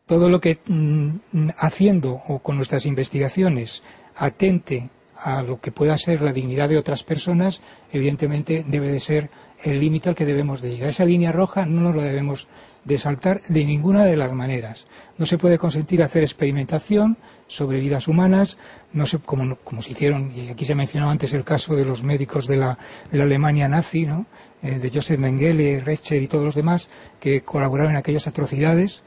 Todo lo que mm, haciendo o con nuestras investigaciones atente a lo que pueda ser la dignidad de otras personas, evidentemente debe de ser el límite al que debemos de llegar. Esa línea roja no nos lo debemos de saltar de ninguna de las maneras. No se puede consentir hacer experimentación sobre vidas humanas, no sé, como, como se hicieron, y aquí se mencionaba antes el caso de los médicos de la, de la Alemania nazi, ¿no? Eh, de Joseph Mengele, Recher y todos los demás, que colaboraron en aquellas atrocidades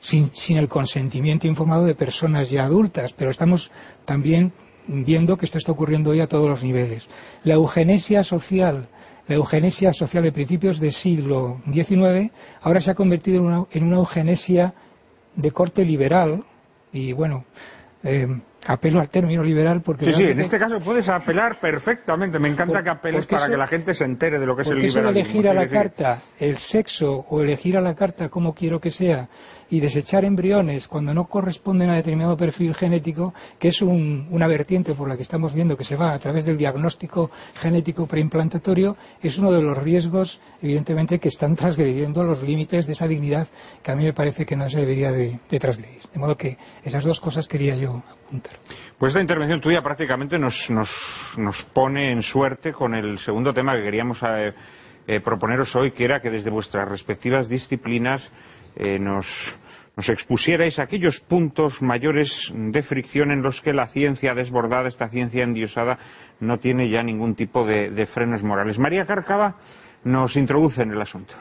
sin, sin el consentimiento informado de personas ya adultas. Pero estamos también viendo que esto está ocurriendo hoy a todos los niveles. La eugenesia social, la eugenesia social de principios del siglo XIX ahora se ha convertido en una, en una eugenesia de corte liberal y bueno, eh, apelo al término liberal porque... Sí, sí, en este caso puedes apelar perfectamente. Me encanta que apeles para que la gente se entere de lo que es el liberalismo. Eso elegir a la carta el sexo o elegir a la carta como quiero que sea y desechar embriones cuando no corresponden a determinado perfil genético, que es una vertiente por la que estamos viendo que se va a través del diagnóstico genético preimplantatorio, es uno de los riesgos, evidentemente, que están transgrediendo los límites de esa dignidad que a mí me parece que no se debería de, transgredir. De modo que esas dos cosas quería yo apuntar. Pues esta intervención tuya prácticamente nos, pone en suerte con el segundo tema que queríamos eh, eh, proponeros hoy, que era que desde vuestras respectivas disciplinas eh, nos, expusierais aquellos puntos mayores de fricción en los que la ciencia desbordada, esta ciencia endiosada, no tiene ya ningún tipo de, de frenos morales. María Cárcava nos introduce en el asunto.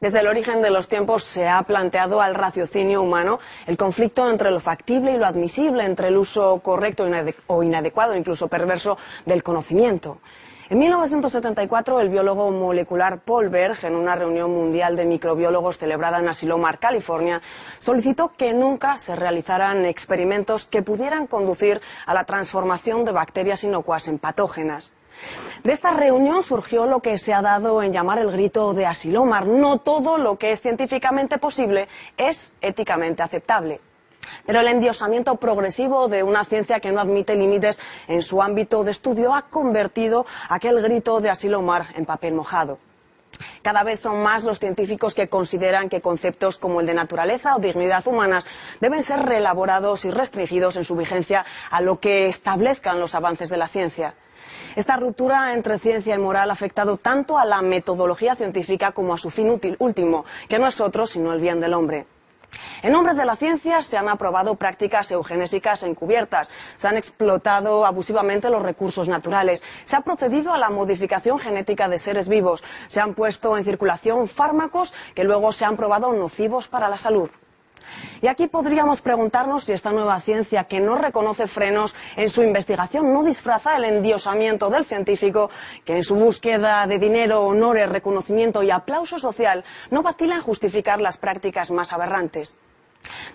Desde el origen de los tiempos se ha planteado al raciocinio humano el conflicto entre lo factible y lo admisible, entre el uso correcto o inadecuado, incluso perverso, del conocimiento. En 1974, el biólogo molecular Paul Berg, en una reunión mundial de microbiólogos celebrada en Asilomar, California, solicitó que nunca se realizaran experimentos que pudieran conducir a la transformación de bacterias inocuas en patógenas. De esta reunión surgió lo que se ha dado en llamar el grito de Asilomar. No todo lo que es científicamente posible es éticamente aceptable. Pero el endiosamiento progresivo de una ciencia que no admite límites en su ámbito de estudio ha convertido aquel grito de Asilomar en papel mojado. Cada vez son más los científicos que consideran que conceptos como el de naturaleza o dignidad humanas deben ser reelaborados y restringidos en su vigencia a lo que establezcan los avances de la ciencia. Esta ruptura entre ciencia y moral ha afectado tanto a la metodología científica como a su fin útil, último, que no es otro sino el bien del hombre. En nombre de la ciencia se han aprobado prácticas eugenésicas encubiertas, se han explotado abusivamente los recursos naturales, se ha procedido a la modificación genética de seres vivos, se han puesto en circulación fármacos que luego se han probado nocivos para la salud. Y aquí podríamos preguntarnos si esta nueva ciencia, que no reconoce frenos en su investigación, no disfraza el endiosamiento del científico, que en su búsqueda de dinero, honores, reconocimiento y aplauso social no vacila en justificar las prácticas más aberrantes.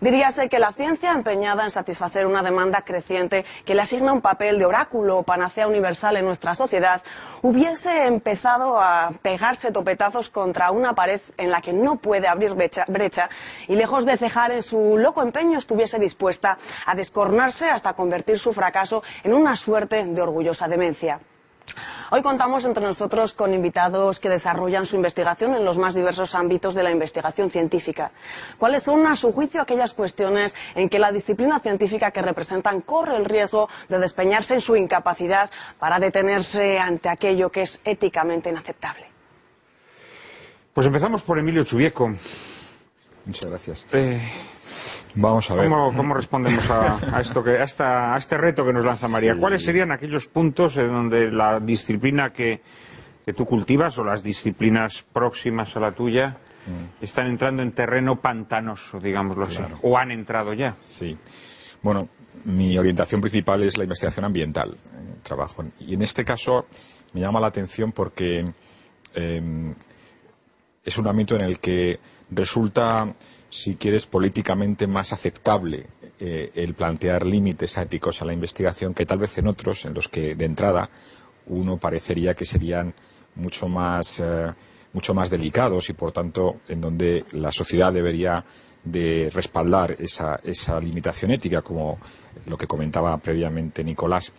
Diríase que la ciencia empeñada en satisfacer una demanda creciente que le asigna un papel de oráculo o panacea universal en nuestra sociedad hubiese empezado a pegarse topetazos contra una pared en la que no puede abrir brecha, brecha y lejos de cejar en su loco empeño estuviese dispuesta a descornarse hasta convertir su fracaso en una suerte de orgullosa demencia. Hoy contamos entre nosotros con invitados que desarrollan su investigación en los más diversos ámbitos de la investigación científica. ¿Cuáles son, a su juicio, aquellas cuestiones en que la disciplina científica que representan corre el riesgo de despeñarse en su incapacidad para detenerse ante aquello que es éticamente inaceptable? Pues empezamos por Emilio Chubieco. Muchas gracias. Eh, Vamos a ver. ¿Cómo, cómo respondemos a, a esto que, a, esta- a este reto que nos lanza María? Sí. ¿Cuáles serían aquellos puntos en donde la disciplina que, que tú cultivas o las disciplinas próximas a la tuya Mm. están entrando en terreno pantanoso, digámoslo así? ¿O han entrado ya? Sí. Bueno, mi orientación principal es la investigación ambiental. eh, trabajo y en este caso me llama la atención porque eh, es un ámbito en el que resulta, si quieres, políticamente más aceptable eh, el plantear límites éticos a la investigación que tal vez en otros, en los que de entrada uno parecería que serían mucho más, eh, mucho más delicados y, por tanto, en donde la sociedad debería de respaldar esa, esa limitación ética, como lo que comentaba previamente Nicolás.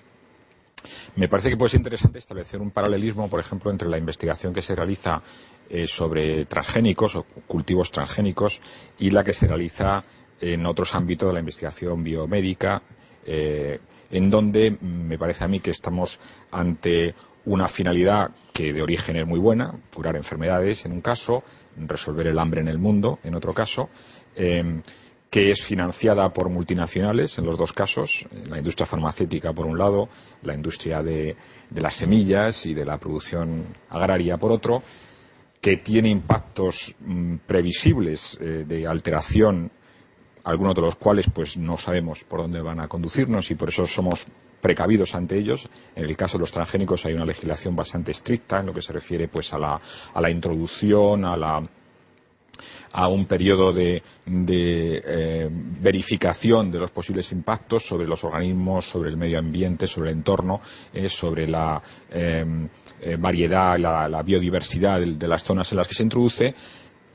Me parece que puede ser interesante establecer un paralelismo, por ejemplo, entre la investigación que se realiza eh, sobre transgénicos o cultivos transgénicos y la que se realiza en otros ámbitos de la investigación biomédica, eh, en donde me parece a mí que estamos ante una finalidad que de origen es muy buena, curar enfermedades en un caso, resolver el hambre en el mundo en otro caso, eh, que es financiada por multinacionales en los dos casos, la industria farmacéutica por un lado, la industria de las semillas y de la producción agraria por otro, que tiene impactos mm, previsibles eh, de alteración, algunos de los cuales pues no sabemos por dónde van a conducirnos y por eso somos precavidos ante ellos. En el caso de los transgénicos hay una legislación bastante estricta en lo que se refiere pues a la, a la introducción, a la a un periodo de, eh, verificación de los posibles impactos sobre los organismos, sobre el medio ambiente, sobre el entorno, eh, sobre la eh, eh, variedad, la, la biodiversidad de, de las zonas en las que se introduce.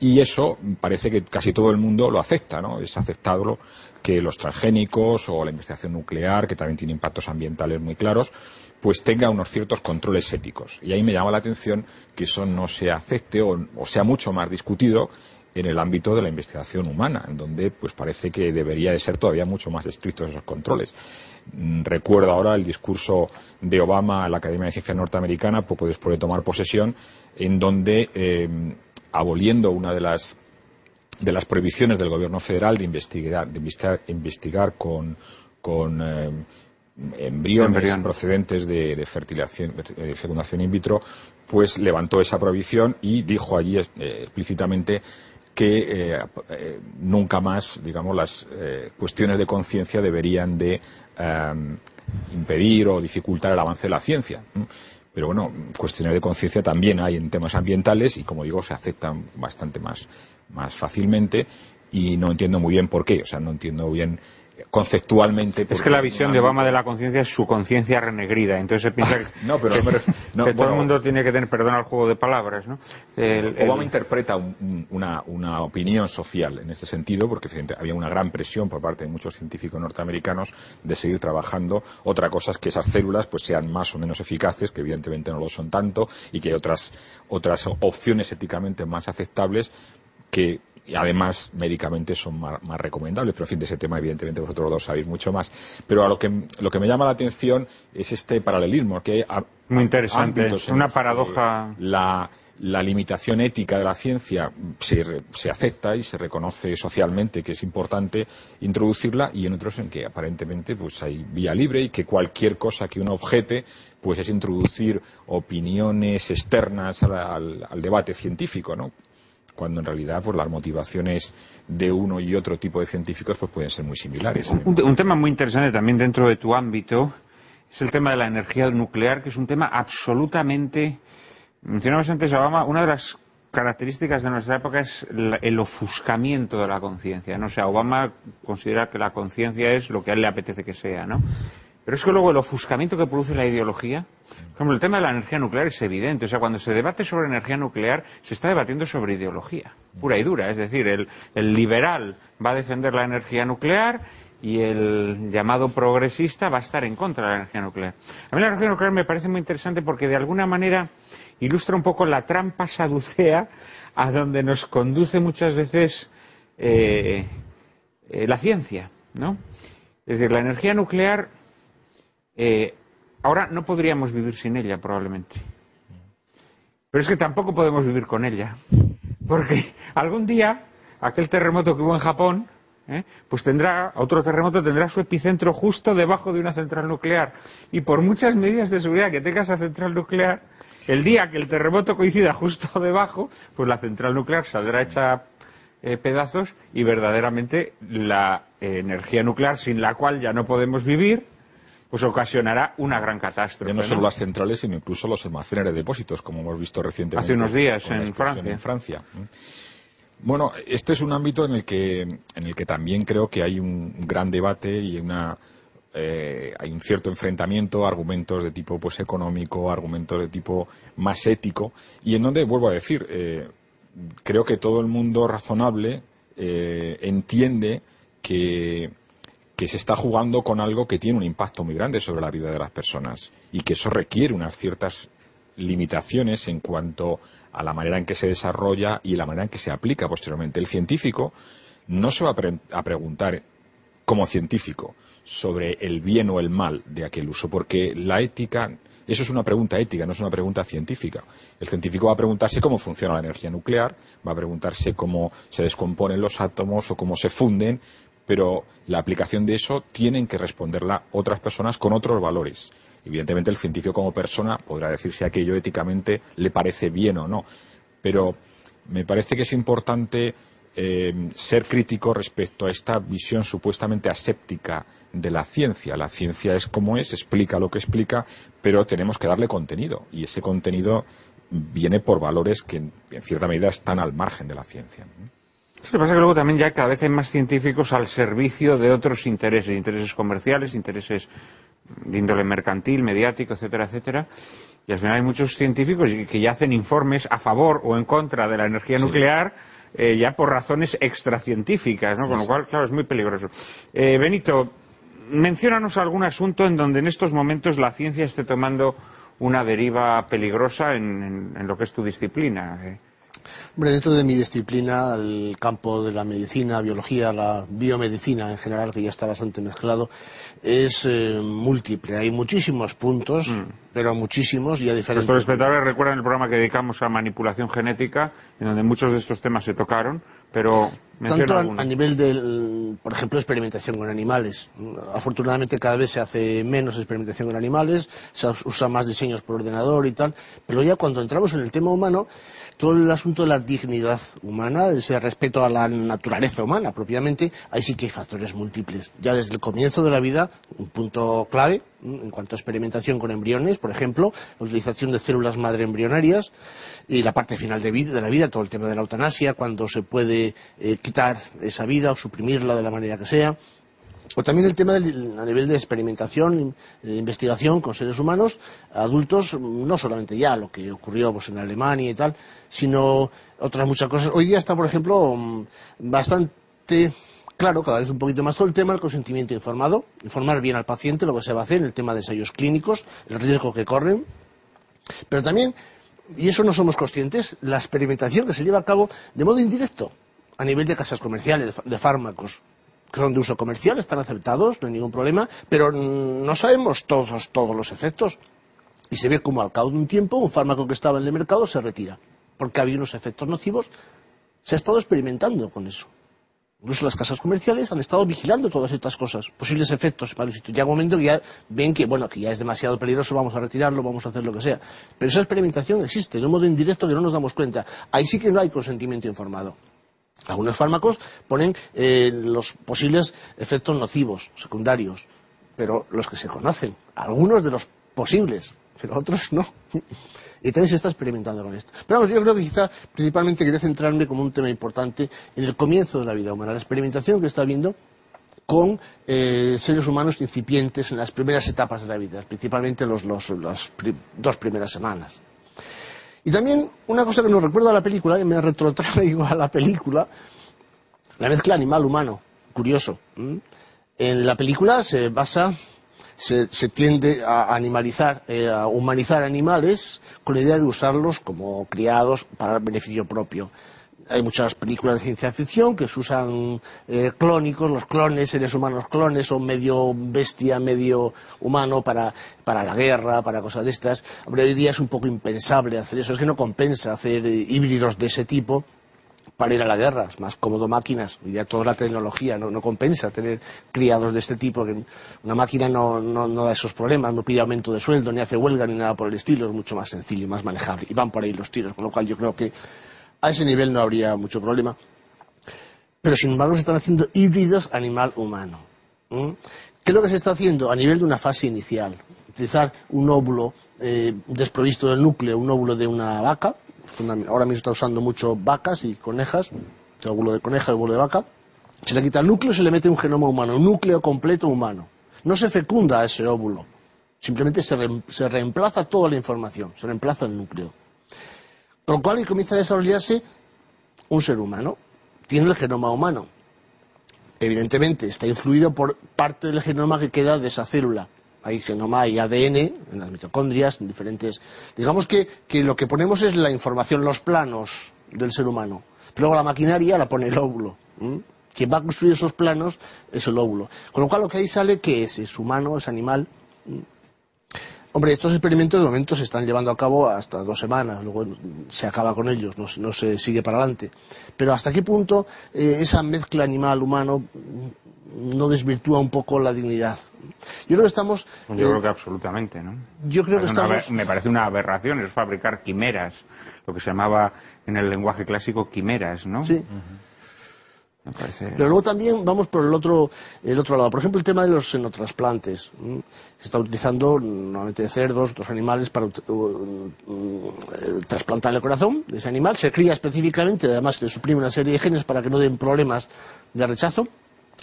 Y eso parece que casi todo el mundo lo acepta, ¿no? Es aceptado que los transgénicos o la investigación nuclear, que también tiene impactos ambientales muy claros, pues tenga unos ciertos controles éticos. Y ahí me llama la atención que eso no se acepte o, sea mucho más discutido en el ámbito de la investigación humana, en donde pues parece que debería de ser todavía mucho más estrictos esos controles. Mm, Recuerdo ahora el discurso de Obama a la Academia de Ciencias Norteamericana, poco después de tomar posesión, en donde, eh, aboliendo una de las de las prohibiciones del gobierno federal de investigar, de investigar, investigar con, con eh, embriones Embrión. procedentes de, de fertilización, de fecundación in vitro, pues levantó esa prohibición y dijo allí eh, explícitamente que eh, eh, nunca más, digamos, las cuestiones de conciencia deberían de impedir o dificultar el avance de la ciencia. Pero bueno, cuestiones de conciencia también hay en temas ambientales y, como digo, se aceptan bastante más, más fácilmente y no entiendo muy bien por qué. O sea, no entiendo bien conceptualmente. Es que la visión de Obama de la conciencia es su conciencia renegrida. Entonces se piensa que, No, pero no me ref- no, que todo el mundo tiene que tener, perdón al juego de palabras, ¿no? El- el- Obama interpreta un- un- una, una opinión social en este sentido, porque había una gran presión por parte de muchos científicos norteamericanos de seguir trabajando. Otra cosa es que esas células pues sean más o menos eficaces, que evidentemente no lo son tanto, y que hay otras, otras opciones éticamente más aceptables que además médicamente son más, más recomendables, pero en fin, de ese tema evidentemente vosotros dos sabéis mucho más. Pero a lo que, lo que me llama la atención es este paralelismo, que hay a- Muy interesante, una paradoja. La, la limitación ética de la ciencia se, acepta y se reconoce socialmente que es importante introducirla y en otros en que aparentemente pues hay vía libre y que cualquier cosa que uno objete pues es introducir opiniones externas al, al- al debate científico, ¿no? Cuando en realidad pues las motivaciones de uno y otro tipo de científicos pues pueden ser muy similares. Un, tema muy interesante también dentro de tu ámbito es el tema de la energía nuclear, que es un tema absolutamente. Mencionabas antes, Obama, una de las características de nuestra época es el ofuscamiento de la conciencia. ¿no? O sea, Obama considera que la conciencia es lo que a él le apetece que sea, ¿no? Pero es que luego el ofuscamiento que produce la ideología, por el tema de la energía nuclear es evidente. O sea, cuando se debate sobre energía nuclear, se está debatiendo sobre ideología, pura y dura. Es decir, el, el liberal va a defender la energía nuclear y el llamado progresista va a estar en contra de la energía nuclear. A mí la energía nuclear me parece muy interesante porque de alguna manera ilustra un poco la trampa saducea a donde nos conduce muchas veces eh, eh, la ciencia, ¿no? Es decir, la energía nuclear eh, ahora no podríamos vivir sin ella probablemente. Pero es que tampoco podemos vivir con ella. Porque algún día, aquel terremoto que hubo en Japón, ¿eh? pues tendrá, otro terremoto tendrá su epicentro justo debajo de una central nuclear. Y por muchas medidas de seguridad que tenga esa central nuclear, el día que el terremoto coincida justo debajo, pues la central nuclear saldrá hecha eh, pedazos y verdaderamente la eh, energía nuclear sin la cual ya no podemos vivir, pues ocasionará una gran catástrofe. Ya no solo las centrales, sino incluso los almacenes de depósitos, como hemos visto recientemente. Hace unos días Francia. En Francia. Bueno, este es un ámbito en el que, en el que también creo que hay un gran debate y una, eh, hay un cierto enfrentamiento, argumentos de tipo pues económico, argumentos de tipo más ético, y en donde, vuelvo a decir, eh, creo que todo el mundo razonable eh, entiende que, que se está jugando con algo que tiene un impacto muy grande sobre la vida de las personas y que eso requiere unas ciertas limitaciones en cuanto a la manera en que se desarrolla y la manera en que se aplica posteriormente. El científico no se va a, pre- a preguntar como científico sobre el bien o el mal de aquel uso, porque la ética, eso es una pregunta ética, no es una pregunta científica. El científico va a preguntarse cómo funciona la energía nuclear, va a preguntarse cómo se descomponen los átomos o cómo se funden, pero la aplicación de eso tienen que responderla otras personas con otros valores. Evidentemente el científico como persona podrá decir si aquello éticamente le parece bien o no, pero me parece que es importante eh, ser crítico respecto a esta visión supuestamente aséptica de la ciencia. La ciencia es como es, explica lo que explica, pero tenemos que darle contenido y ese contenido viene por valores que en, en cierta medida están al margen de la ciencia. Lo que pasa es que luego también ya cada vez hay más científicos al servicio de otros intereses, intereses comerciales, intereses de índole mercantil, mediático, etcétera, etcétera. Y al final hay muchos científicos que ya hacen informes a favor o en contra de la energía Sí. nuclear eh, ya por razones extracientíficas, ¿no? Con lo cual, claro, es muy peligroso. Eh, Benito, menciónanos algún asunto en donde en estos momentos la ciencia esté tomando una deriva peligrosa en, en- en lo que es tu disciplina. eh. Hombre, dentro de mi disciplina, el campo de la medicina, biología, la biomedicina en general, que ya está bastante mezclado, es eh, múltiple. Hay muchísimos puntos, pero muchísimos y a diferentes. Nuestros espectadores recuerdan el programa que dedicamos a manipulación genética, en donde muchos de estos temas se tocaron, pero Tanto a, nivel del, por ejemplo, experimentación con animales. Afortunadamente cada vez se hace menos experimentación con animales, se usa más diseños por ordenador y tal, pero ya cuando entramos en el tema humano, todo el asunto de la dignidad humana, ese respeto a la naturaleza humana propiamente, ahí sí que hay factores múltiples. Ya desde el comienzo de la vida, un punto clave en cuanto a experimentación con embriones, por ejemplo, la utilización de células madre embrionarias y la parte final de la vida, todo el tema de la eutanasia, cuando se puede eh, quitar esa vida o suprimirla de la manera que sea. O también el tema del- a nivel de experimentación, de investigación con seres humanos, adultos, no solamente ya lo que ocurrió pues, en Alemania y tal, sino otras muchas cosas. Hoy día está, por ejemplo, mm, bastante claro, cada vez un poquito más todo el tema del consentimiento informado, informar bien al paciente lo que se va a hacer en el tema de ensayos clínicos, el riesgo que corren, pero también, y eso no somos conscientes, la experimentación que se lleva a cabo de modo indirecto a nivel de casas comerciales, de fármacos son de uso comercial, están aceptados, no hay ningún problema, pero no sabemos todos, todos los efectos. Y se ve como al cabo de un tiempo un fármaco que estaba en el mercado se retira, porque había unos efectos nocivos. Se ha estado experimentando con eso. Incluso las casas comerciales han estado vigilando todas estas cosas, posibles efectos sitio. Llega un momento que ya ven que, bueno, que ya es demasiado peligroso, vamos a retirarlo, vamos a hacer lo que sea. Pero esa experimentación existe, de un modo indirecto que no nos damos cuenta. Ahí sí que no hay consentimiento informado. Algunos fármacos ponen eh, los posibles efectos nocivos, secundarios, pero los que se conocen, algunos de los posibles, pero otros no. Y también se está experimentando con esto. Pero vamos, yo creo que quizá principalmente quería centrarme como un tema importante en el comienzo de la vida humana, la experimentación que está habiendo con eh, seres humanos incipientes en las primeras etapas de la vida, principalmente los, los- las dos primeras semanas. Y también una cosa que nos recuerda a la película, y me retrotraigo a la película, la mezcla animal-humano, curioso. En la película se basa, se, se tiende a animalizar, eh, a humanizar animales con la idea de usarlos como criados para beneficio propio. Hay muchas películas de ciencia ficción que se usan eh, clónicos, los clones, seres humanos clones, son medio bestia, medio humano para, para la guerra, para cosas de estas. Hombre, hoy día es un poco impensable hacer eso, es que no compensa hacer eh, híbridos de ese tipo para ir a la guerra, es más cómodo máquinas, y ya toda la tecnología, no, no compensa tener criados de este tipo, que una máquina no, no, no da esos problemas, no pide aumento de sueldo, ni hace huelga, ni nada por el estilo, es mucho más sencillo y más manejable, y van por ahí los tiros, con lo cual yo creo que a ese nivel no habría mucho problema. Pero sin embargo se están haciendo híbridos animal-humano. ¿m? ¿Qué es lo que se está haciendo? A nivel de una fase inicial. Utilizar un óvulo eh, desprovisto del núcleo, un óvulo de una vaca. Ahora mismo está usando mucho vacas y conejas. Óvulo de coneja, el óvulo de vaca. Se le quita el núcleo se le mete un genoma humano, un núcleo completo humano. No se fecunda ese óvulo. Simplemente se, re- se reemplaza toda la información, se reemplaza el núcleo. Con lo cual ahí comienza a desarrollarse un ser humano. Tiene el genoma humano. Evidentemente está influido por parte del genoma que queda de esa célula. Hay genoma y ADN en las mitocondrias, en diferentes. Digamos que, lo que ponemos es la información, los planos del ser humano. Pero luego la maquinaria la pone el óvulo. ¿m? Quien va a construir esos planos es el óvulo. Con lo cual lo que ahí sale, ¿qué es? ¿Es humano? ¿Es animal? Hombre, estos experimentos de momento se están llevando a cabo hasta dos semanas, luego se acaba con ellos, no, se- no se sigue para adelante. Pero ¿hasta qué punto eh, esa mezcla animal-humano no desvirtúa un poco la dignidad? Yo creo que estamos... Yo eh, creo que absolutamente, ¿no? yo creo que Es estamos- me parece una aberración, es fabricar quimeras, lo que se llamaba en el lenguaje clásico quimeras, ¿no? Sí. Pero luego también vamos por el otro, el otro lado. Por ejemplo, el tema de los xenotrasplantes. Se está utilizando normalmente cerdos, otros animales para ut- u- u- eh, trasplantar el corazón de ese animal. Se cría específicamente, además se suprime una serie de genes para que no den problemas de rechazo.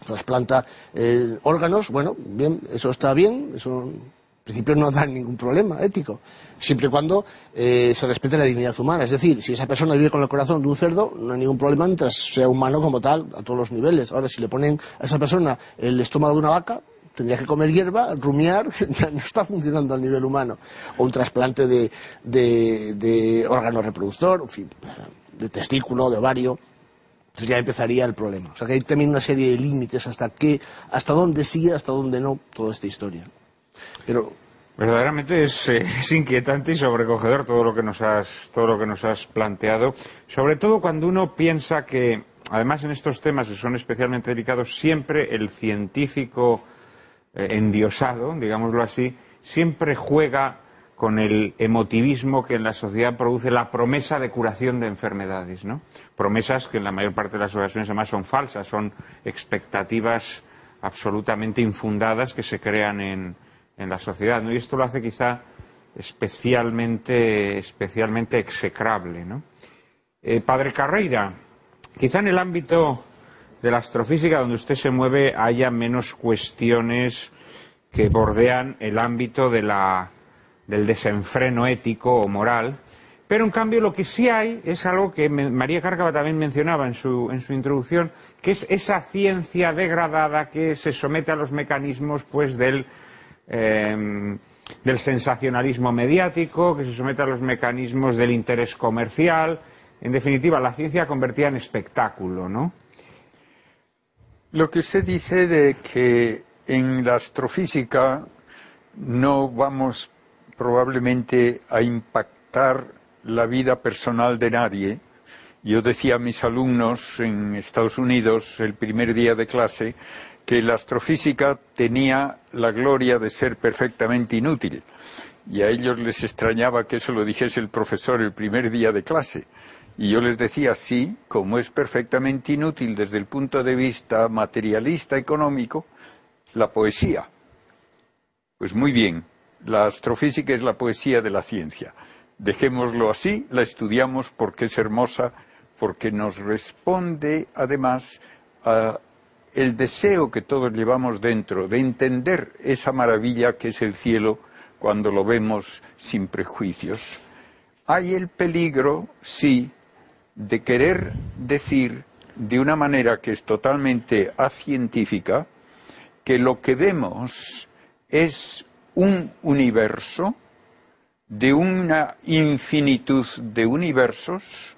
Trasplanta eh, órganos, bueno, bien, eso está bien, eso principio no da ningún problema ético, siempre y cuando eh, se respete la dignidad humana. Es decir, si esa persona vive con el corazón de un cerdo, no hay ningún problema mientras sea humano como tal, a todos los niveles. Ahora, si le ponen a esa persona el estómago de una vaca, tendría que comer hierba, rumiar, ya no está funcionando al nivel humano. O un trasplante de, de, órgano reproductor, en fin, de testículo, de ovario. Entonces ya empezaría el problema. O sea que hay también una serie de límites hasta qué, hasta dónde sí, hasta dónde no, toda esta historia. Pero Verdaderamente es, eh, es inquietante y sobrecogedor todo lo que nos has todo lo que nos has planteado, sobre todo cuando uno piensa que además en estos temas que son especialmente delicados siempre el científico eh, endiosado, digámoslo así, siempre juega con el emotivismo que en la sociedad produce la promesa de curación de enfermedades, ¿no? Promesas que en la mayor parte de las ocasiones además son falsas, son expectativas absolutamente infundadas que se crean en, en la sociedad. Y esto lo hace quizá especialmente, especialmente execrable, ¿no? Eh, padre Carreira, quizá en el ámbito de la astrofísica donde usted se mueve haya menos cuestiones que bordean el ámbito de la, del desenfreno ético o moral, pero en cambio lo que sí hay es algo que María Cárcava también mencionaba en su, en su introducción, que es esa ciencia degradada que se somete a los mecanismos pues del eh, del sensacionalismo mediático, que se somete a los mecanismos del interés comercial. En definitiva, la ciencia convertida en espectáculo, ¿no? Lo que usted dice de que en la astrofísica no vamos probablemente a impactar la vida personal de nadie. Yo decía a mis alumnos en Estados Unidos el primer día de clase que la astrofísica tenía la gloria de ser perfectamente inútil. Y a ellos les extrañaba que eso lo dijese el profesor el primer día de clase. Y yo les decía, sí, como es perfectamente inútil desde el punto de vista materialista económico, la poesía. Pues muy bien, la astrofísica es la poesía de la ciencia. Dejémoslo así, la estudiamos porque es hermosa, porque nos responde además a el deseo que todos llevamos dentro de entender esa maravilla que es el cielo cuando lo vemos sin prejuicios. Hay el peligro, sí, de querer decir de una manera que es totalmente acientífica que lo que vemos es un universo de una infinitud de universos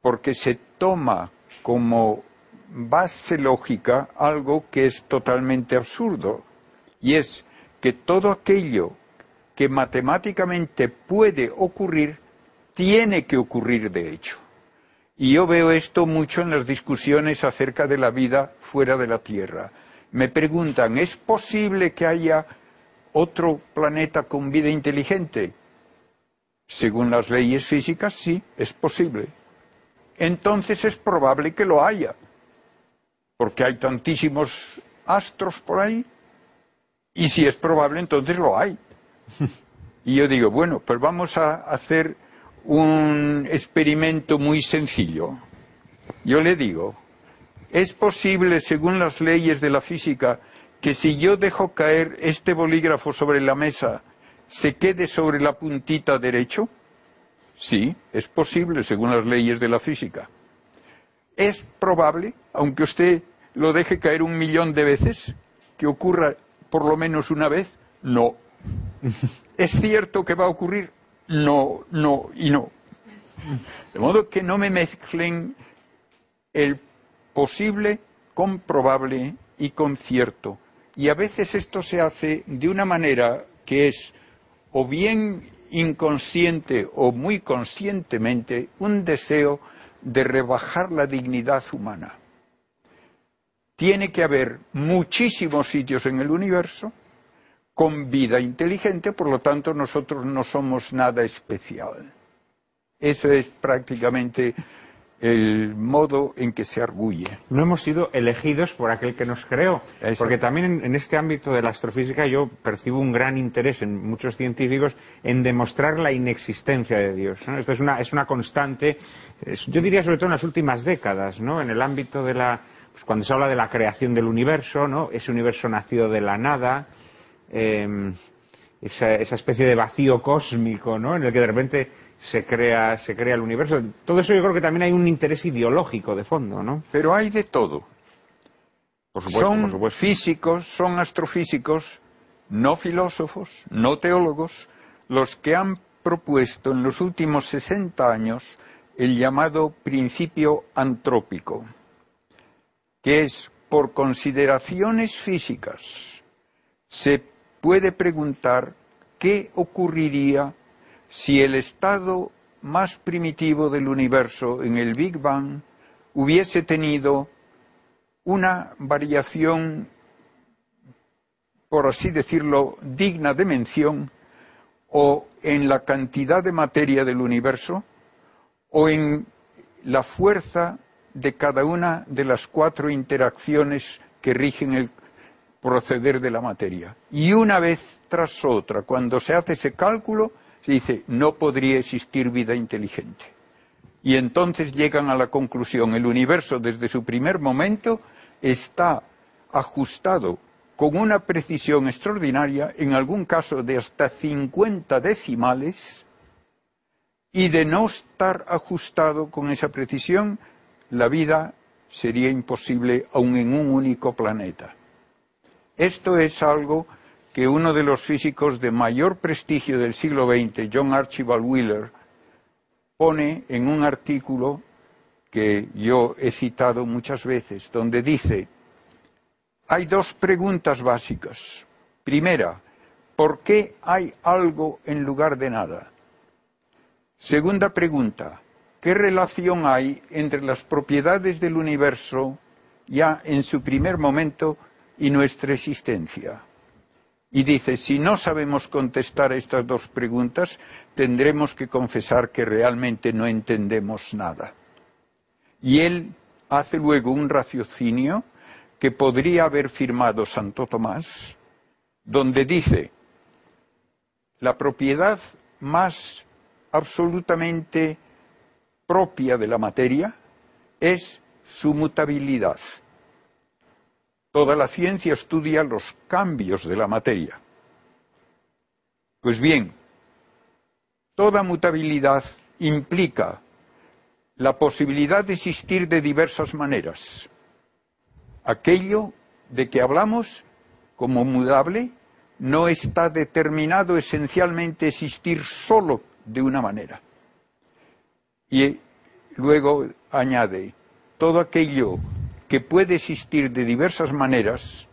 porque se toma como base lógica algo que es totalmente absurdo y es que todo aquello que matemáticamente puede ocurrir tiene que ocurrir de hecho. Y yo veo esto mucho en las discusiones acerca de la vida fuera de la Tierra. Me preguntan, ¿es posible que haya otro planeta con vida inteligente? Según las leyes físicas, sí, es posible. Entonces es probable que lo haya, porque hay tantísimos astros por ahí, y si es probable, entonces lo hay. Y yo digo, bueno, pues vamos a hacer un experimento muy sencillo. Yo le digo, ¿es posible, según las leyes de la física, que si yo dejo caer este bolígrafo sobre la mesa, se quede sobre la puntita derecho? Sí, es posible, según las leyes de la física. ¿Es probable, aunque usted lo deje caer un millón de veces, que ocurra por lo menos una vez? No. ¿Es cierto que va a ocurrir? No, no y no. De modo que no me mezclen el posible con probable y con cierto. Y a veces esto se hace de una manera que es o bien inconsciente o muy conscientemente un deseo de rebajar la dignidad humana. Tiene que haber muchísimos sitios en el universo con vida inteligente, por lo tanto nosotros no somos nada especial. Eso es prácticamente el modo en que se arguye. No hemos sido elegidos por aquel que nos creó, porque también en, este ámbito de la astrofísica yo percibo un gran interés en muchos científicos en demostrar la inexistencia de Dios. Esto es una, es una constante, yo diría sobre todo en las últimas décadas, ¿no? en el ámbito de la, pues cuando se habla de la creación del universo, ¿no? ese universo nacido de la nada, Em, esa, especie de vacío cósmico, ¿no? En el que de repente se crea, se crea el universo. Todo eso yo creo que también hay un interés ideológico de fondo, ¿no? Pero hay de todo. Por supuesto, son físicos, son astrofísicos, no filósofos, no teólogos, los que han propuesto en los últimos 60 años el llamado principio antrópico, que es por consideraciones físicas se puede preguntar qué ocurriría si el estado más primitivo del universo en el Big Bang hubiese tenido una variación, por así decirlo, digna de mención, o en la cantidad de materia del universo, o en la fuerza de cada una de las cuatro interacciones que rigen el proceder de la materia. Y una vez tras otra, cuando se hace ese cálculo, se dice, no podría existir vida inteligente. Y entonces llegan a la conclusión, el universo desde su primer momento está ajustado con una precisión extraordinaria, en algún caso de hasta 50 decimales, y de no estar ajustado con esa precisión, la vida sería imposible aun en un único planeta. Esto es algo que uno de los físicos de mayor prestigio del siglo XX, John Archibald Wheeler, pone en un artículo que yo he citado muchas veces, donde dice, hay dos preguntas básicas. Primera, ¿por qué hay algo en lugar de nada? Segunda pregunta, ¿qué relación hay entre las propiedades del universo ya en su primer momento y nuestra existencia. Y dice, si no sabemos contestar estas dos preguntas, tendremos que confesar que realmente no entendemos nada. Y él hace luego un raciocinio que podría haber firmado Santo Tomás, donde dice, la propiedad más absolutamente propia de la materia es su mutabilidad. Toda la ciencia estudia los cambios de la materia. Pues bien, toda mutabilidad implica la posibilidad de existir de diversas maneras. Aquello de que hablamos como mudable, no está determinado esencialmente existir solo de una manera. Y luego añade, todo aquello que puede existir de diversas maneras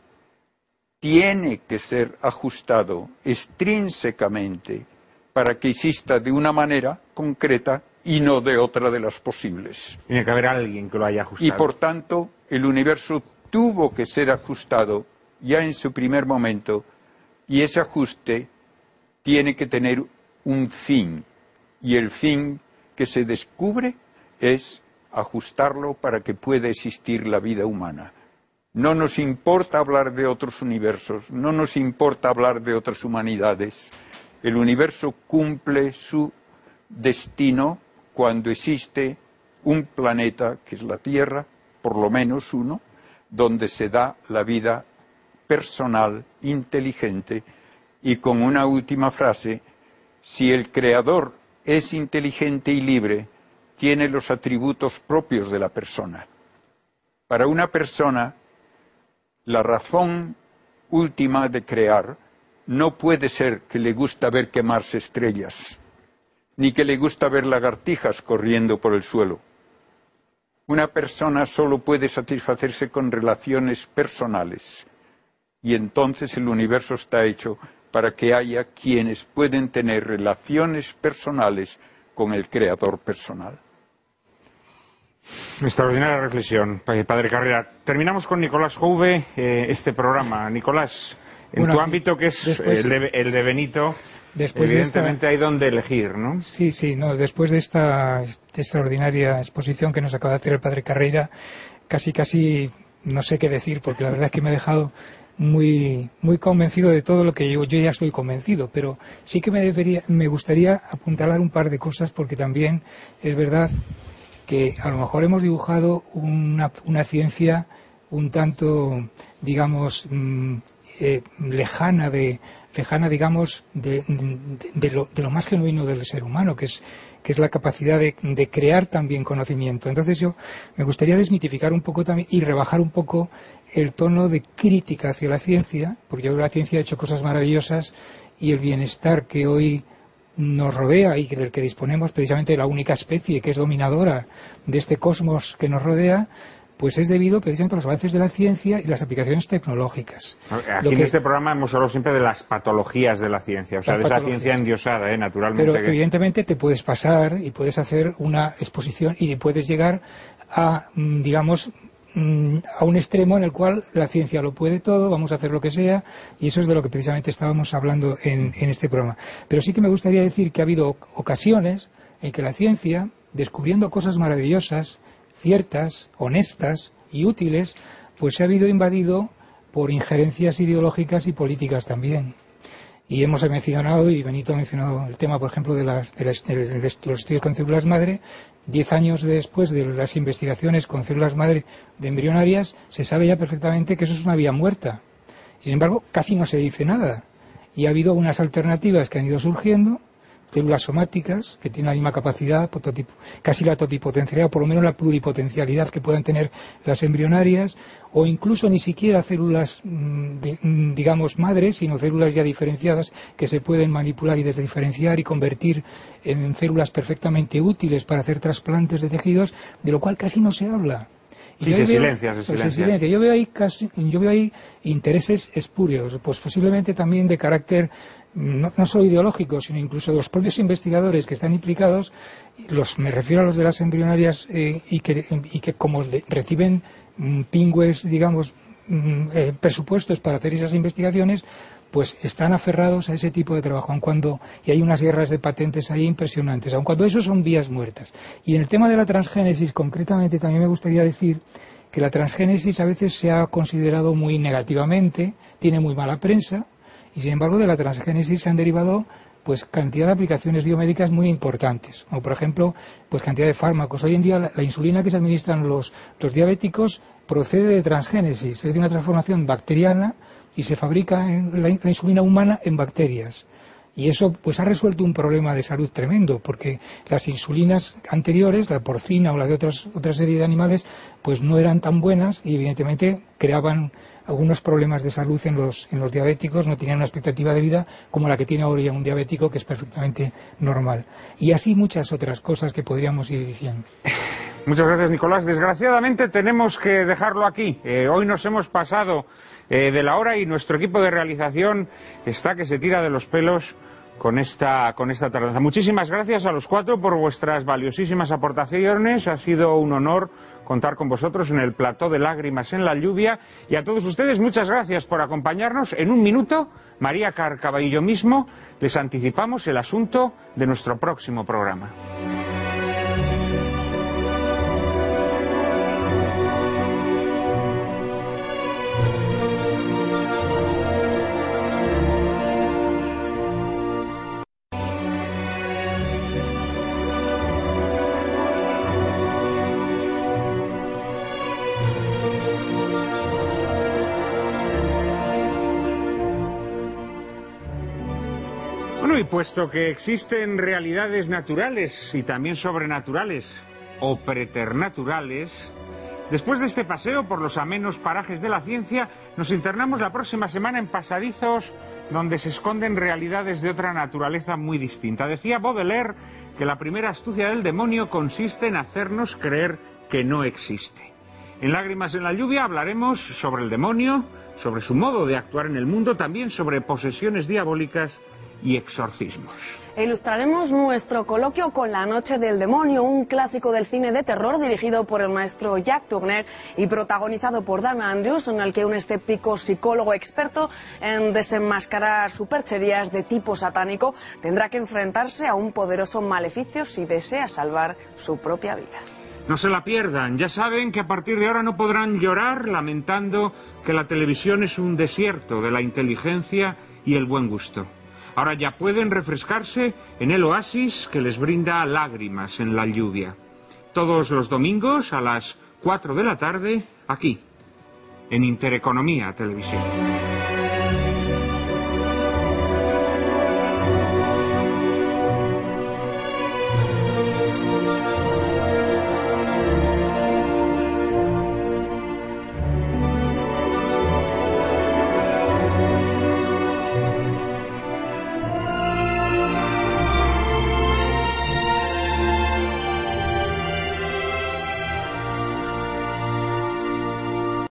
tiene que ser ajustado extrínsecamente para que exista de una manera concreta y no de otra de las posibles. Tiene que haber alguien que lo haya ajustado. Y por tanto, el universo tuvo que ser ajustado ya en su primer momento y ese ajuste tiene que tener un fin. Y el fin que se descubre es ajustarlo para que pueda existir la vida humana. No nos importa hablar de otros universos, no nos importa hablar de otras humanidades. El universo cumple su destino cuando existe un planeta, que es la Tierra, por lo menos uno, donde se da la vida personal, inteligente, y con una última frase, si el Creador es inteligente y libre, tiene los atributos propios de la persona. Para una persona, la razón última de crear no puede ser que le gusta ver quemarse estrellas ni que le gusta ver lagartijas corriendo por el suelo. Una persona solo puede satisfacerse con relaciones personales y entonces el universo está hecho para que haya quienes pueden tener relaciones personales con el creador personal. Extraordinaria reflexión, Padre Carrera. Terminamos con Nicolás Jouve eh, este programa. Nicolás, en tu ámbito que es el de Benito, Después Evidentemente hay donde elegir, ¿no? Sí, sí, no, después de esta, extraordinaria exposición que nos acaba de hacer el padre Carreira, casi, casi no sé qué decir, porque la verdad es que me ha dejado muy, muy convencido de todo lo que yo, yo ya estoy convencido, pero sí que me, debería, me gustaría apuntalar un par de cosas, porque también es verdad que a lo mejor hemos dibujado una, una ciencia un tanto, digamos, mm, eh, lejana de, lejana, digamos, de, lo, más genuino del ser humano, que es, que es la capacidad de, crear también conocimiento. Entonces yo me gustaría desmitificar un poco también y rebajar un poco el tono de crítica hacia la ciencia, porque yo creo que la ciencia ha hecho cosas maravillosas y el bienestar que hoy nos rodea y del que disponemos precisamente la única especie que es dominadora de este cosmos que nos rodea, pues es debido precisamente a los avances de la ciencia y las aplicaciones tecnológicas. Aquí en este programa hemos hablado siempre de las patologías de la ciencia, o sea, de esa ciencia endiosada, ¿eh? naturalmente. Pero evidentemente te puedes pasar y puedes hacer una exposición y puedes llegar a, mm, digamos, mm, a un extremo en el cual la ciencia lo puede todo, vamos a hacer lo que sea, y eso es de lo que precisamente estábamos hablando en este programa. Pero sí que me gustaría decir que ha habido ocasiones en que la ciencia, descubriendo cosas maravillosas, ciertas, honestas y útiles, pues se ha habido invadido por injerencias ideológicas y políticas también. Y hemos mencionado, y Benito ha mencionado el tema, por ejemplo, de, las, de, los estudios con células madre. Diez años después de las investigaciones con células madre de embrionarias, se sabe ya perfectamente que eso es una vía muerta. Sin embargo, casi no se dice nada. Y ha habido unas alternativas que han ido surgiendo células somáticas que tienen la misma capacidad, casi la totipotencialidad, o por lo menos la pluripotencialidad que puedan tener las embrionarias, o incluso ni siquiera células, mm, mm, digamos, madres, sino células ya diferenciadas que se pueden manipular y desdiferenciar y convertir en células perfectamente útiles para hacer trasplantes de tejidos, de lo cual casi no se habla. Sí, se, silencia, se, pues silencia. Yo veo ahí yo veo ahí intereses espurios, pues posiblemente también de carácter no, solo ideológicos, sino incluso de los propios investigadores que están implicados, los, me refiero a los de las embrionarias eh, y, que, y que como reciben mm, pingües, digamos, mm, eh, presupuestos para hacer esas investigaciones, pues están aferrados a ese tipo de trabajo, aun cuando, y hay unas guerras de patentes ahí impresionantes, aun cuando eso son vías muertas. Y en el tema de la transgénesis, concretamente, también me gustaría decir que la transgénesis a veces se ha considerado muy negativamente, tiene muy mala prensa, y sin embargo de la transgénesis se han derivado pues cantidad de aplicaciones biomédicas muy importantes, como por ejemplo, pues cantidad de fármacos. Hoy en día la, insulina que se administran los, los, diabéticos procede de transgénesis, es de una transformación bacteriana y se fabrica la, insulina humana en bacterias. Y eso pues ha resuelto un problema de salud tremendo, porque las insulinas anteriores, la porcina o las de otras, otra serie de animales, pues no eran tan buenas y evidentemente creaban algunos problemas de salud en los, en los diabéticos, no tenían una expectativa de vida como la que tiene ahora un diabético, que es perfectamente normal. Y así muchas otras cosas que podríamos ir diciendo. Muchas gracias, Nicolás. Desgraciadamente tenemos que dejarlo aquí. Eh, hoy nos hemos pasado eh, de la hora y nuestro equipo de realización está que se tira de los pelos con esta, con esta tardanza. Muchísimas gracias a los cuatro por vuestras valiosísimas aportaciones. Ha sido un honor contar con vosotros en el plató de lágrimas en la lluvia. Y a todos ustedes, muchas gracias por acompañarnos. En un minuto, María Carcaba y yo mismo les anticipamos el asunto de nuestro próximo programa. Puesto que existen realidades naturales y también sobrenaturales o preternaturales, después de este paseo por los amenos parajes de la ciencia, nos internamos la próxima semana en pasadizos donde se esconden realidades de otra naturaleza muy distinta. Decía Baudelaire que la primera astucia del demonio consiste en hacernos creer que no existe. En Lágrimas en la lluvia hablaremos sobre el demonio, sobre su modo de actuar en el mundo, también sobre posesiones diabólicas y exorcismos. E ilustraremos nuestro coloquio con La Noche del Demonio, un clásico del cine de terror dirigido por el maestro Jack Turner y protagonizado por Dan Andrews, en el que un escéptico psicólogo experto en desenmascarar supercherías de tipo satánico tendrá que enfrentarse a un poderoso maleficio si desea salvar su propia vida. No se la pierdan, ya saben que a partir de ahora no podrán llorar lamentando que la televisión es un desierto de la inteligencia y el buen gusto. Ahora ya pueden refrescarse en el oasis que les brinda lágrimas en la lluvia. Todos los domingos a las 4 de la tarde, aquí, en Intereconomía Televisión.